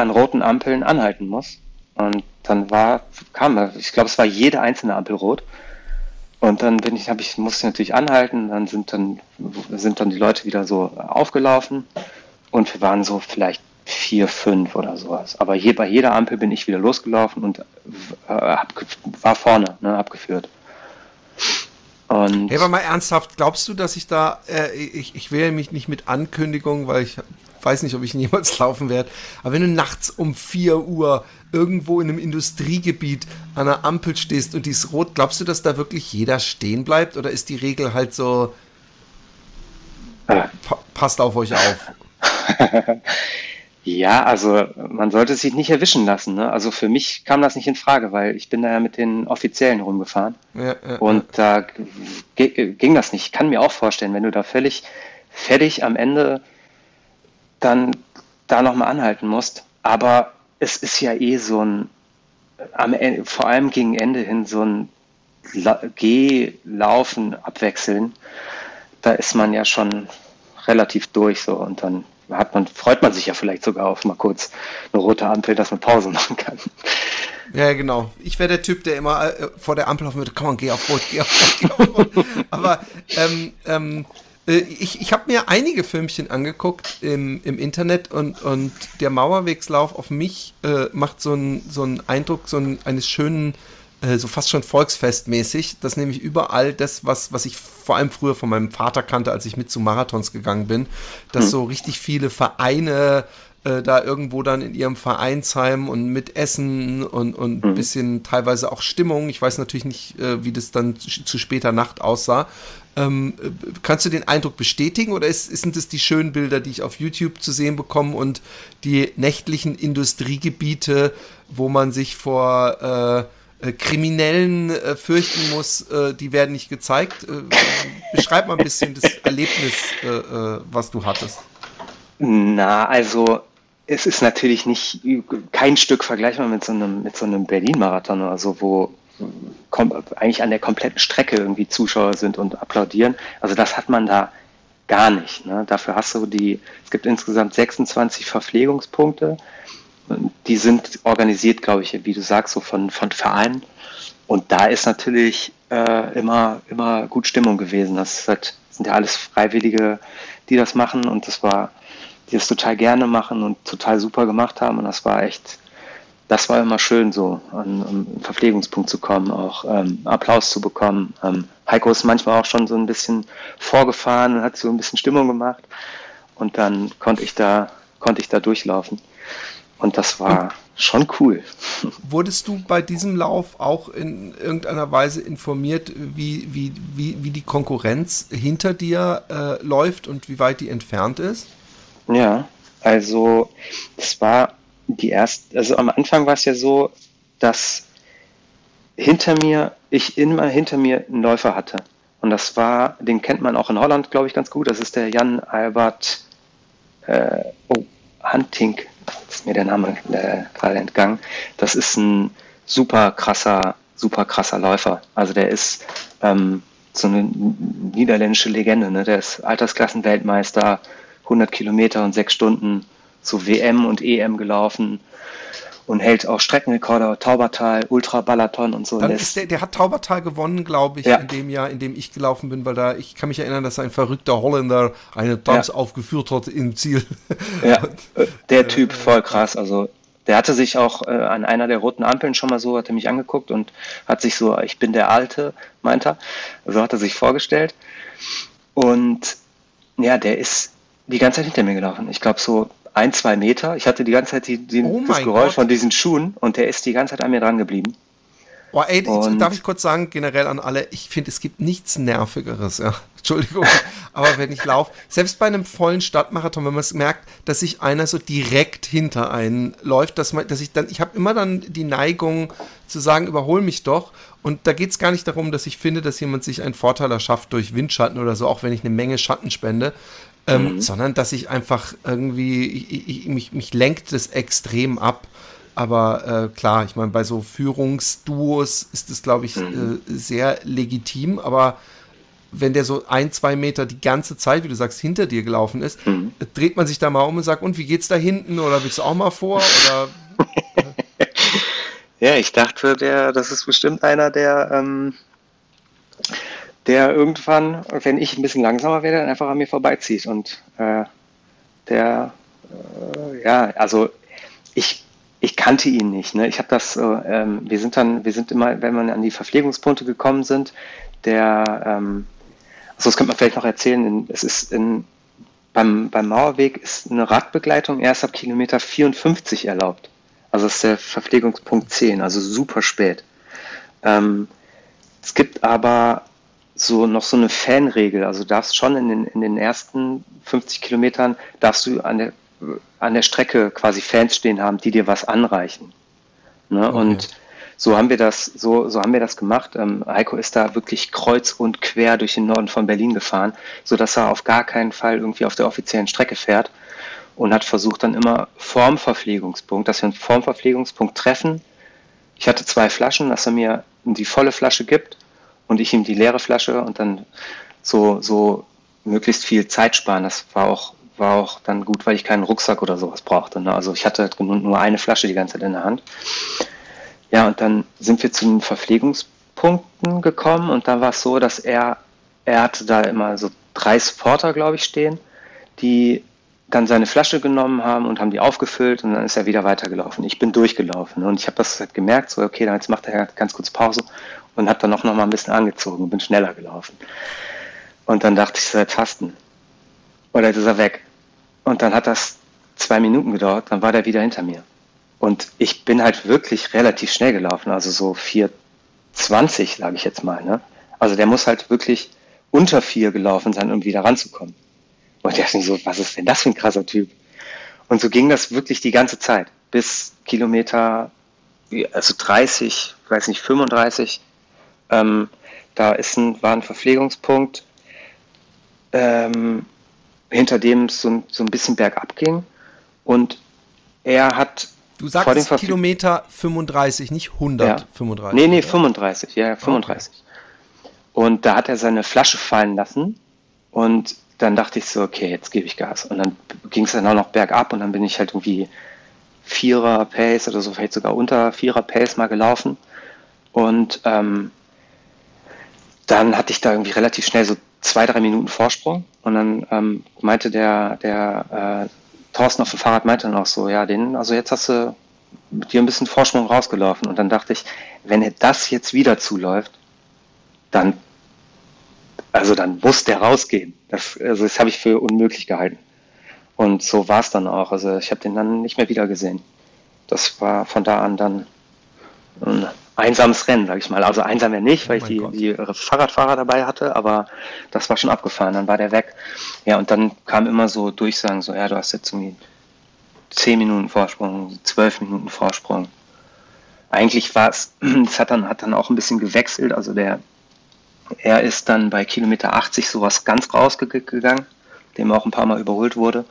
an roten Ampeln anhalten muss. Und dann war, kam, ich glaube, es war jede einzelne Ampel rot. Und dann bin ich, habe ich, musste natürlich anhalten, dann sind dann, sind dann die Leute wieder so aufgelaufen und wir waren so vielleicht vier, fünf oder sowas. Aber je, bei jeder Ampel bin ich wieder losgelaufen und äh, hab, war vorne, ne, abgeführt. Und hey, aber mal ernsthaft, glaubst du, dass ich da, äh, ich, ich wähle mich nicht mit Ankündigungen, weil ich weiß nicht, ob ich niemals laufen werde, aber wenn du nachts um 4 Uhr irgendwo in einem Industriegebiet an einer Ampel stehst und die ist rot, glaubst du, dass da wirklich jeder stehen bleibt oder ist die Regel halt so, pa passt auf euch auf? Ja, also man sollte sich nicht erwischen lassen. Ne? Also für mich kam das nicht in Frage, weil ich bin da ja mit den Offiziellen rumgefahren ja, ja, und da ging das nicht. Ich kann mir auch vorstellen, wenn du da völlig fertig am Ende dann da nochmal anhalten musst. Aber es ist ja eh so ein, Ende, vor allem gegen Ende hin, so ein Geh, Laufen, Abwechseln. Da ist man ja schon relativ durch so und dann hat man, freut man sich ja vielleicht sogar auf mal kurz eine rote Ampel, dass man Pause machen kann. Ja, genau. Ich wäre der Typ, der immer äh, vor der Ampel laufen würde, komm, geh auf Rot, geh auf Rot, geh auf Rot. Aber ähm, ähm, äh, ich, ich habe mir einige Filmchen angeguckt im, im Internet und, und der Mauerwegslauf auf mich äh, macht so einen so Eindruck so einen, eines schönen, äh, so fast schon volksfestmäßig, dass nämlich überall das, was, was ich vor allem früher von meinem Vater kannte, als ich mit zu Marathons gegangen bin, dass hm. so richtig viele Vereine äh, da irgendwo dann in ihrem Vereinsheim und mit Essen und, und ein mhm. bisschen teilweise auch Stimmung. Ich weiß natürlich nicht, äh, wie das dann zu später Nacht aussah. Ähm, kannst du den Eindruck bestätigen oder ist, sind es die schönen Bilder, die ich auf YouTube zu sehen bekomme und die nächtlichen Industriegebiete, wo man sich vor äh, äh, Kriminellen äh, fürchten muss, äh, die werden nicht gezeigt? Äh, beschreib mal ein bisschen das Erlebnis, äh, was du hattest. Na, also es ist natürlich nicht kein Stück vergleichbar mit so einem, mit so einem Berlin-Marathon oder so, wo eigentlich an der kompletten Strecke irgendwie Zuschauer sind und applaudieren. Also das hat man da gar nicht. Ne? Dafür hast du die, es gibt insgesamt 26 Verpflegungspunkte. Die sind organisiert, glaube ich, wie du sagst, so von, von Vereinen. Und da ist natürlich äh, immer, immer gut Stimmung gewesen. Das halt, sind ja alles Freiwillige, die das machen und das war, die das total gerne machen und total super gemacht haben. Und das war echt, das war immer schön, so an, einen Verpflegungspunkt zu kommen, auch ähm, Applaus zu bekommen. Ähm, Heiko ist manchmal auch schon so ein bisschen vorgefahren und hat so ein bisschen Stimmung gemacht. Und dann konnte ich da, konnte ich da durchlaufen. Und das war und schon cool. Wurdest du bei diesem Lauf auch in irgendeiner Weise informiert, wie, wie, wie, wie die Konkurrenz hinter dir äh, läuft und wie weit die entfernt ist? Ja, also es war die erst, also am Anfang war es ja so, dass hinter mir, ich immer hinter mir einen Läufer hatte. Und das war, den kennt man auch in Holland, glaube ich, ganz gut. Das ist der Jan Albert äh, oh, Hunting, ist mir der Name äh, gerade entgangen. Das ist ein super krasser, super krasser Läufer. Also der ist ähm, so eine niederländische Legende. Ne? Der ist Altersklassenweltmeister, 100 Kilometer und sechs Stunden zu WM und EM gelaufen und hält auch Streckenrekorde, Taubertal, Ultra Balaton und so. Der, der hat Taubertal gewonnen, glaube ich, ja. in dem Jahr, in dem ich gelaufen bin, weil da, ich kann mich erinnern, dass ein verrückter Holländer eine Tanz ja. aufgeführt hat im Ziel. Ja, der Typ voll krass. Also der hatte sich auch äh, an einer der roten Ampeln schon mal so, hat er mich angeguckt und hat sich so, ich bin der Alte, meint er. So hat er sich vorgestellt. Und ja, der ist die ganze Zeit hinter mir gelaufen. Ich glaube so ein, zwei Meter. Ich hatte die ganze Zeit die, die, oh das Geräusch Gott. von diesen Schuhen und der ist die ganze Zeit an mir dran geblieben. Oh, ey, und darf ich kurz sagen, generell an alle, ich finde, es gibt nichts Nervigeres, ja. Entschuldigung, aber wenn ich laufe, selbst bei einem vollen Stadtmarathon, wenn man es merkt, dass sich einer so direkt hinter einen läuft, dass man, dass ich dann, ich habe immer dann die Neigung zu sagen, überhol mich doch. Und da geht es gar nicht darum, dass ich finde, dass jemand sich einen Vorteil erschafft durch Windschatten oder so, auch wenn ich eine Menge Schatten spende, ähm, mhm. sondern dass ich einfach irgendwie, ich, ich, mich, mich lenkt das extrem ab. Aber äh, klar, ich meine, bei so Führungsduos ist das, glaube ich, mhm. äh, sehr legitim. Aber wenn der so ein, zwei Meter die ganze Zeit, wie du sagst, hinter dir gelaufen ist, mhm. dreht man sich da mal um und sagt, und wie geht's da hinten? Oder willst du auch mal vor? Oder, ja, ich dachte, der, das ist bestimmt einer, der ähm, der irgendwann, wenn ich ein bisschen langsamer werde, dann einfach an mir vorbeizieht. Und äh, der, äh, ja, also ich, ich kannte ihn nicht. Ne? Ich habe das, äh, ähm, wir sind dann, wir sind immer, wenn wir an die Verpflegungspunkte gekommen sind, der, ähm, also das könnte man vielleicht noch erzählen, es ist in, beim, beim Mauerweg ist eine Radbegleitung erst ab Kilometer 54 erlaubt. Also das ist der Verpflegungspunkt 10, also super spät. Ähm, es gibt aber so noch so eine Fanregel. Also darfst schon in den, in den ersten 50 Kilometern darfst du an der, an der Strecke quasi Fans stehen haben, die dir was anreichen. Ne? Okay. Und so haben wir das, so, so haben wir das gemacht. Ähm, Heiko ist da wirklich kreuz und quer durch den Norden von Berlin gefahren, so dass er auf gar keinen Fall irgendwie auf der offiziellen Strecke fährt und hat versucht dann immer vorm Verpflegungspunkt, dass wir einen vorm Verpflegungspunkt treffen. Ich hatte zwei Flaschen, dass er mir die volle Flasche gibt und ich ihm die leere Flasche und dann so, so möglichst viel Zeit sparen. Das war auch, war auch dann gut, weil ich keinen Rucksack oder sowas brauchte. Ne? Also ich hatte nur eine Flasche die ganze Zeit in der Hand. Ja, und dann sind wir zu den Verpflegungspunkten gekommen und da war es so, dass er, er hatte da immer so drei Supporter, glaube ich, stehen, die dann seine Flasche genommen haben und haben die aufgefüllt und dann ist er wieder weitergelaufen. Ich bin durchgelaufen und ich habe das halt gemerkt, so okay, dann jetzt macht er ganz kurz Pause und habe dann auch noch mal ein bisschen angezogen und bin schneller gelaufen. Und dann dachte ich, so jetzt fasten. Oder jetzt ist er weg. Und dann hat das zwei Minuten gedauert, dann war der wieder hinter mir. Und ich bin halt wirklich relativ schnell gelaufen, also so 4,20 sage ich jetzt mal. Ne? Also der muss halt wirklich unter vier gelaufen sein, um wieder ranzukommen. Und der ist so, was ist denn das für ein krasser Typ? Und so ging das wirklich die ganze Zeit, bis Kilometer, also 30, weiß nicht, 35, ähm, da ist ein, war ein Verpflegungspunkt, ähm, hinter dem es so, so ein bisschen bergab ging. Und er hat. Du sagst Kilometer 35, nicht 135. Ja. Nee, nee, 35, ja, 35. Okay. Und da hat er seine Flasche fallen lassen. Und dann dachte ich so, okay, jetzt gebe ich Gas. Und dann ging es dann auch noch bergab und dann bin ich halt irgendwie Vierer Pace oder so, vielleicht sogar unter Vierer Pace mal gelaufen. Und ähm, dann hatte ich da irgendwie relativ schnell so zwei, drei Minuten Vorsprung und dann ähm, meinte der, der äh, Thorsten auf dem Fahrrad meinte dann auch so, ja, den, also jetzt hast du mit dir ein bisschen Vorsprung rausgelaufen und dann dachte ich, wenn er das jetzt wieder zuläuft, dann, also dann muss der rausgehen. Das, also das habe ich für unmöglich gehalten. Und so war es dann auch. Also ich habe den dann nicht mehr wieder gesehen. Das war von da an dann ein einsames Rennen, sag ich mal. Also einsam ja nicht, weil oh ich die, die Fahrradfahrer dabei hatte, aber das war schon abgefahren, dann war der weg. Ja, und dann kam immer so Durchsagen, so, ja, du hast jetzt irgendwie 10 Minuten Vorsprung, 12 Minuten Vorsprung. Eigentlich war es, es hat dann, hat dann auch ein bisschen gewechselt. Also der, er ist dann bei Kilometer 80 sowas ganz rausgegangen, dem auch ein paar Mal überholt wurde.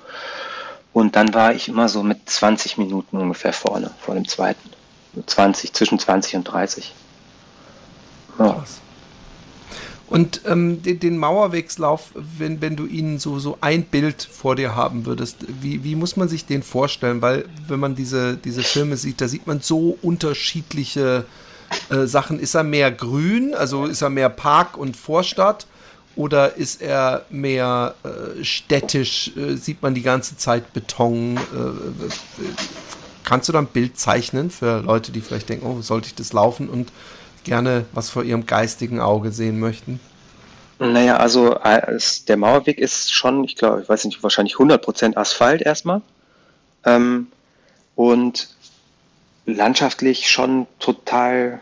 Und dann war ich immer so mit 20 Minuten ungefähr vorne, vor dem zweiten. 20, zwischen 20 und 30. Ja. Und ähm, den, den, Mauerwegslauf, wenn, wenn du ihn so, so ein Bild vor dir haben würdest, wie, wie muss man sich den vorstellen? Weil wenn man diese, diese Filme sieht, da sieht man so unterschiedliche äh, Sachen. Ist er mehr grün, also ist er mehr Park und Vorstadt? Oder ist er mehr äh, städtisch? Äh, sieht man die ganze Zeit Beton? Äh, kannst du da ein Bild zeichnen für Leute, die vielleicht denken, oh, sollte ich das laufen? Und gerne was vor ihrem geistigen Auge sehen möchten? Naja, also äh, der Mauerweg ist schon, ich glaube, ich weiß nicht, wahrscheinlich 100% Asphalt erstmal. Ähm, und landschaftlich schon total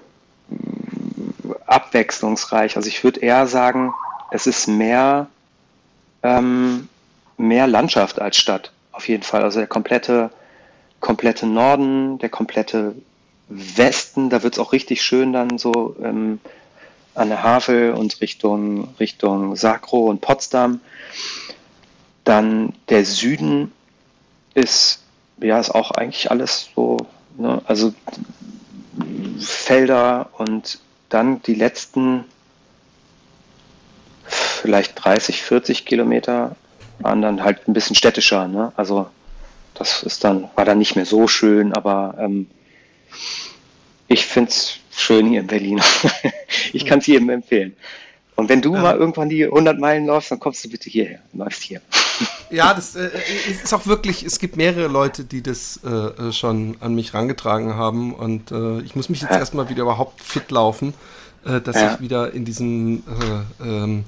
abwechslungsreich. Also ich würde eher sagen, es ist mehr, ähm, mehr Landschaft als Stadt, auf jeden Fall. Also der komplette, komplette Norden, der komplette Westen, da wird es auch richtig schön dann so ähm, an der Havel und Richtung, Richtung Sakro und Potsdam. Dann der Süden ist, ja, ist auch eigentlich alles so, ne, also Felder und dann die letzten vielleicht 30, 40 Kilometer waren dann halt ein bisschen städtischer, ne? Also das ist dann, war dann nicht mehr so schön, aber ähm, ich finde es schön hier in Berlin. ich kann es jedem empfehlen. Und wenn du ja. mal irgendwann die 100 Meilen läufst, dann kommst du bitte hierher, läufst hier. Ja, das äh, ist auch wirklich, es gibt mehrere Leute, die das äh, äh schon an mich rangetragen haben und äh, ich muss mich jetzt erstmal wieder überhaupt fit laufen, äh, dass ja. ich wieder in diesen äh, ähm,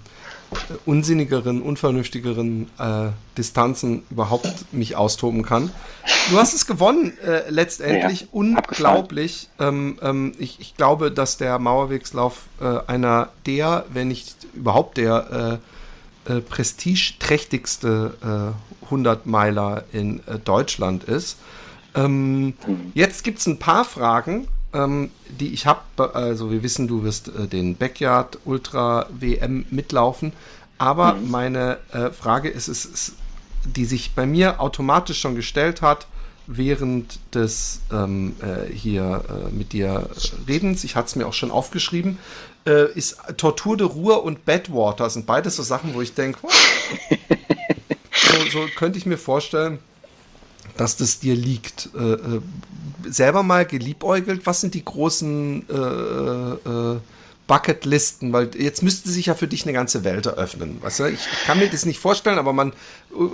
unsinnigeren, unvernünftigeren äh, Distanzen überhaupt mich austoben kann. Du hast es gewonnen äh, letztendlich, ja, unglaublich. Ähm, ähm, ich, ich, glaube, dass der Mauerwegslauf äh, einer der, wenn nicht überhaupt der äh, äh, prestigeträchtigste 100-Meiler äh, in Deutschland ist. Ähm, mhm. Jetzt gibt es ein paar Fragen, ähm, die ich habe. Also wir wissen, du wirst äh, den Backyard Ultra WM mitlaufen. Aber mhm. meine äh, Frage ist, ist, ist, die sich bei mir automatisch schon gestellt hat, während des ähm, äh, hier äh, mit dir Redens, ich hatte es mir auch schon aufgeschrieben, äh, ist Tortur de Ruhr und Badwater sind beides so Sachen, wo ich denke, so, so könnte ich mir vorstellen, dass das dir liegt. Äh, äh, selber mal geliebäugelt, was sind die großen äh, äh, Bucketlisten? Weil jetzt müsste sich ja für dich eine ganze Welt eröffnen. Weißt du? ich, ich, kann mir das nicht vorstellen, aber man,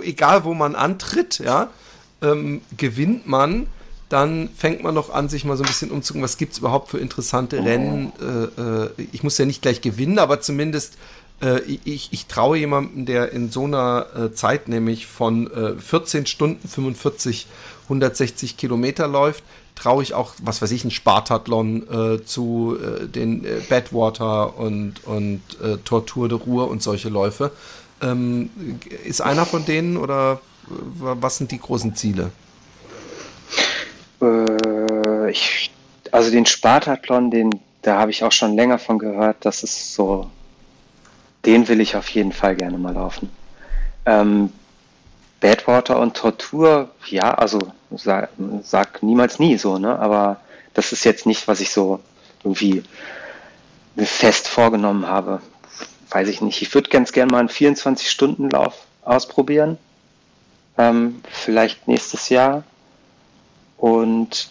egal wo man antritt, ja, ähm, gewinnt man dann fängt man noch an, sich mal so ein bisschen umzugucken, was gibt es überhaupt für interessante Rennen. Äh, äh, ich muss ja nicht gleich gewinnen, aber zumindest äh, ich, ich traue jemandem, der in so einer äh, Zeit, nämlich von 14 äh, Stunden 45, 160 Kilometer läuft, traue ich auch, was weiß ich, ein Spartathlon äh, zu äh, den äh, Badwater und, und äh, Tortur de Ruhr und solche Läufe. Ähm, ist einer von denen oder was sind die großen Ziele? ich, also den Spartathlon, den, da habe ich auch schon länger von gehört, das ist so den will ich auf jeden Fall gerne mal laufen. Ähm, Badwater und Tortur, ja, also sag, sag niemals nie so, ne? Aber das ist jetzt nicht, was ich so irgendwie fest vorgenommen habe. Weiß ich nicht. Ich würde ganz gerne mal einen 24-Stunden-Lauf ausprobieren. Ähm, vielleicht nächstes Jahr. Und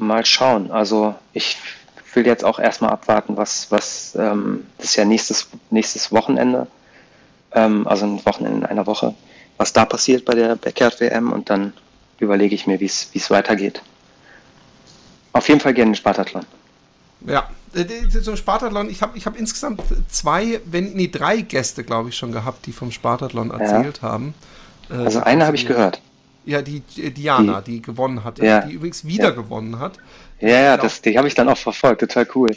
mal schauen. Also ich will jetzt auch erstmal abwarten, was, was ähm, das ist ja nächstes, nächstes Wochenende, ähm, also ein Wochenende in einer Woche, was da passiert bei der Backyard WM und dann überlege ich mir, wie es weitergeht. Auf jeden Fall gerne den Spartathlon. Ja, zum Spartathlon, ich habe ich hab insgesamt zwei, wenn nee, drei Gäste, glaube ich, schon gehabt, die vom Spartathlon erzählt ja. haben. Äh, also eine habe ich gehört. Ja, die Diana, die, die gewonnen hat, ja. die übrigens wieder ja. gewonnen hat. Ja, ja, das, die habe ich dann auch verfolgt, total cool.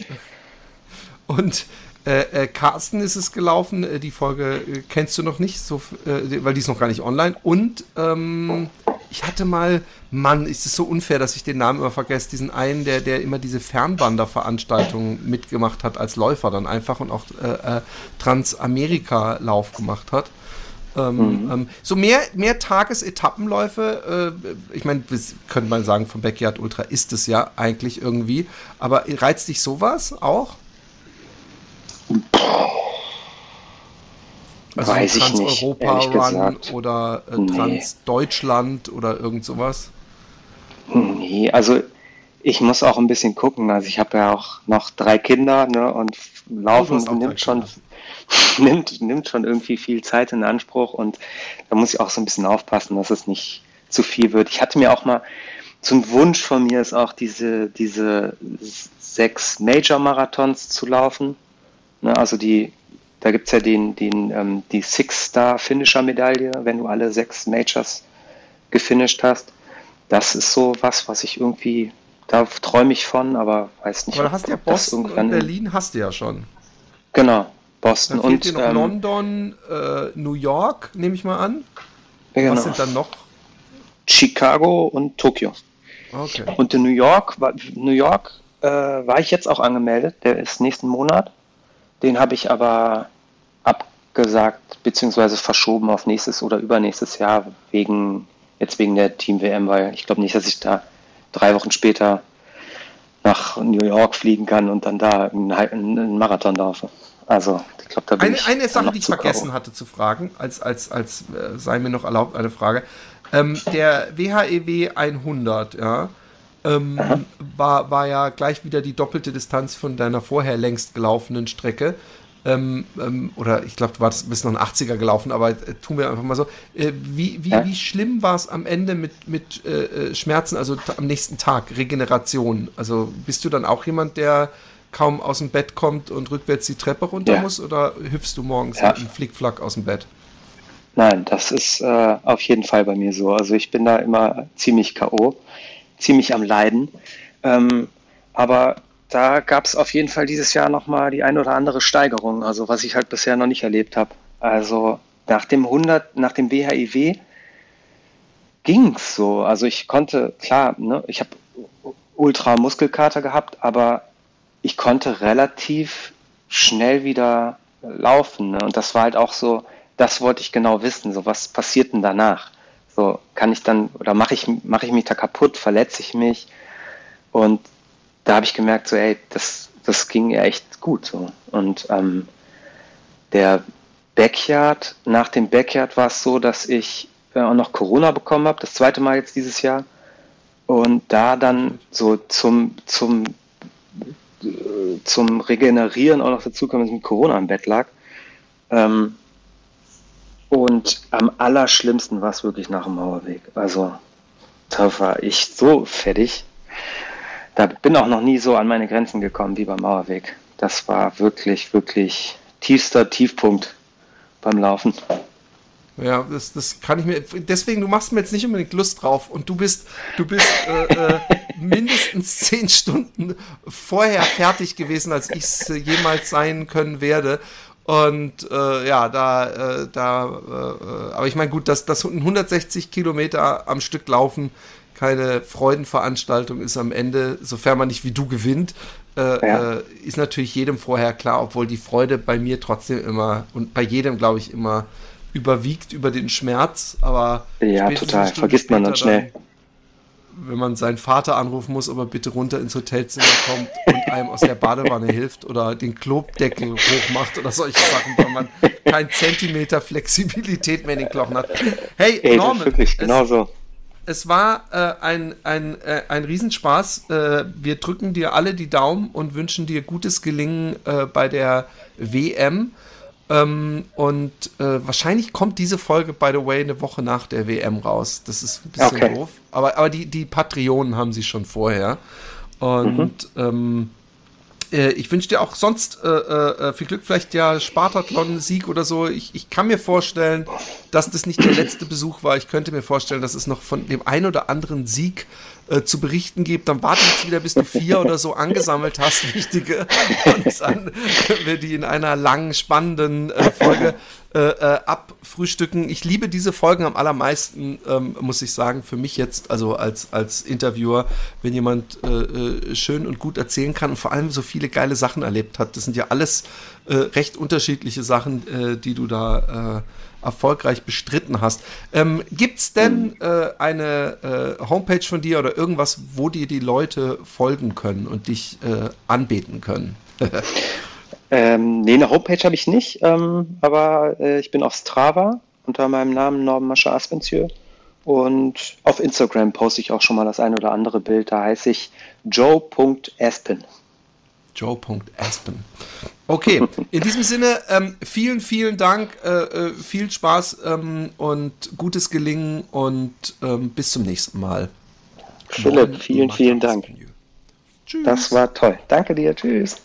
Und Äh, äh, Carsten ist es gelaufen, äh, die Folge äh, kennst du noch nicht, so, äh, weil die ist noch gar nicht online. Und ähm, ich hatte mal, Mann, ist es so unfair, dass ich den Namen immer vergesse, diesen einen, der, der immer diese Fernwanderveranstaltungen mitgemacht hat als Läufer dann einfach und auch äh, Transamerika-Lauf gemacht hat. Ähm, mhm. ähm, so mehr, mehr Tagesetappenläufe, äh, ich meine, könnte man sagen, vom Backyard Ultra ist es ja eigentlich irgendwie, aber reizt dich sowas auch? Also Weiß ich nicht. Trans-Europa-Run oder äh, nee. Trans-Deutschland oder irgend sowas? Nee, also ich muss auch ein bisschen gucken. Also ich habe ja auch noch drei Kinder ne, und Laufen oh, nimmt schon, nimmt, nimmt schon irgendwie viel Zeit in Anspruch und da muss ich auch so ein bisschen aufpassen, dass es nicht zu viel wird. Ich hatte mir auch mal, so ein Wunsch von mir ist auch diese, diese sechs Major-Marathons zu laufen. Ne, also die da gibt es ja den, den, ähm, die Six-Star-Finisher-Medaille, wenn du alle sechs Majors gefinisht hast. Das ist so was, was ich irgendwie, da träume ich von, aber weiß nicht. Aber du hast ja Boston und Berlin hast du ja schon. Genau, Boston dann und dir noch ähm, London, äh, New York, nehme ich mal an. Genau. Was sind dann noch? Chicago und Tokio. Okay. Und in New York, New York äh, war ich jetzt auch angemeldet, der ist nächsten Monat. Den habe ich aber abgesagt bzw. verschoben auf nächstes oder übernächstes Jahr wegen jetzt wegen der Team WM, weil ich glaube nicht, dass ich da drei Wochen später nach New York fliegen kann und dann da einen, Marathon laufe. Also ich glaube, da bin eine, ich eine Sache, die ich vergessen hatte zu fragen, als als als äh, sei mir noch erlaubt eine Frage. Ähm, der WHEW 100, ja, ähm, war, war ja gleich wieder die doppelte Distanz von deiner vorher längst gelaufenen Strecke. Ähm, ähm, oder ich glaube, du warst bis noch ein 80er gelaufen, aber äh, tun wir einfach mal so. Äh, wie, wie, wie schlimm war es am Ende mit, mit äh, äh Schmerzen, also am nächsten Tag, Regeneration? Also bist du dann auch jemand, der kaum aus dem Bett kommt und rückwärts die Treppe runter ja. muss oder hüpfst du morgens ja. mit einem Flickflack aus dem Bett? Nein, das ist äh, auf jeden Fall bei mir so. Also ich bin da immer ziemlich K.O., ziemlich am Leiden. Ähm, aber da gab es auf jeden Fall dieses Jahr nochmal die ein oder andere Steigerung, also was ich halt bisher noch nicht erlebt habe. Also nach dem 100, nach dem WHIW ging es so. Also ich konnte, klar, ne, ich habe ultra Muskelkater gehabt, aber ich konnte relativ schnell wieder laufen. Ne? Und das war halt auch so, das wollte ich genau wissen. So, was passiert denn danach? So, kann ich dann, oder mache ich, mache ich mich da kaputt, verletze ich mich? Und da habe ich gemerkt, so, ey, das, das ging ja echt gut. So. Und ähm, der Backyard, nach dem Backyard war es so, dass ich äh, auch noch Corona bekommen habe, das zweite Mal jetzt dieses Jahr. Und da dann so zum, zum, zum Regenerieren auch noch dazu kam, dass ich mit Corona im Bett lag. Ähm, und am allerschlimmsten war es wirklich nach dem Mauerweg. Also da war ich so fertig da bin auch noch nie so an meine Grenzen gekommen wie beim Mauerweg. Das war wirklich, wirklich tiefster Tiefpunkt beim Laufen. Ja, das, das kann ich mir. Deswegen, du machst mir jetzt nicht unbedingt Lust drauf und du bist, du bist äh, äh, mindestens zehn Stunden vorher fertig gewesen, als ich es jemals sein können werde. Und äh, ja, da, äh, da, äh, aber ich meine, gut, dass das 160 Kilometer am Stück laufen keine Freudenveranstaltung ist am Ende, sofern man nicht wie du gewinnt, äh, ja. äh, ist natürlich jedem vorher klar, obwohl die Freude bei mir trotzdem immer und bei jedem, glaube ich, immer überwiegt über den Schmerz. Aber ja, total, vergisst man dann schnell. Dann, wenn man seinen Vater anrufen muss, ob er bitte runter ins Hotelzimmer kommt und einem aus der Badewanne hilft oder den Klobdeckel hochmacht oder solche Sachen, weil man keinen Zentimeter Flexibilität mehr in den Knochen hat. Hey, Ey, Norman, wirklich, genau so es war äh, ein, ein, äh, ein Riesenspaß. Äh, wir drücken dir alle die Daumen und wünschen dir gutes Gelingen äh, bei der WM. Ähm, und äh, wahrscheinlich kommt diese Folge, by the way, eine Woche nach der WM raus. Das ist ein bisschen okay. doof. Aber, aber die, die Patreonen haben sie schon vorher. Und mhm. ähm, äh, ich wünsche dir auch sonst äh, äh, viel Glück, vielleicht ja Spartathlon-Sieg oder so. Ich, ich kann mir vorstellen, dass das nicht der letzte Besuch war. Ich könnte mir vorstellen, dass es noch von dem einen oder anderen Sieg äh, zu berichten gibt. Dann warte ich wieder, bis du vier oder so angesammelt hast, wichtige. Und dann wir die in einer langen, spannenden äh, Folge äh, äh, abfrühstücken. Ich liebe diese Folgen am allermeisten, ähm, muss ich sagen, für mich jetzt, also als, als Interviewer, wenn jemand äh, äh, schön und gut erzählen kann und vor allem so viele geile Sachen erlebt hat. Das sind ja alles äh, recht unterschiedliche Sachen, die du da erfolgreich bestritten hast. Ähm, Gibt es denn eine Homepage von dir oder irgendwas, wo dir die Leute folgen können und dich anbeten können? Ähm, nee, eine Homepage habe ich nicht, ähm, aber äh, ich bin auf Strava unter meinem Namen Norman Mascha Aspensieux. Und auf Instagram poste ich auch schon mal das ein oder andere Bild. Da heiße ich joe.aspen. Joe.aspen. Okay, in diesem Sinne, ähm, vielen, vielen Dank, äh, äh, viel Spaß ähm, und gutes Gelingen und ähm, bis zum nächsten Mal. Philipp, vielen, vielen Dank. Das war toll. Danke dir. Tschüss.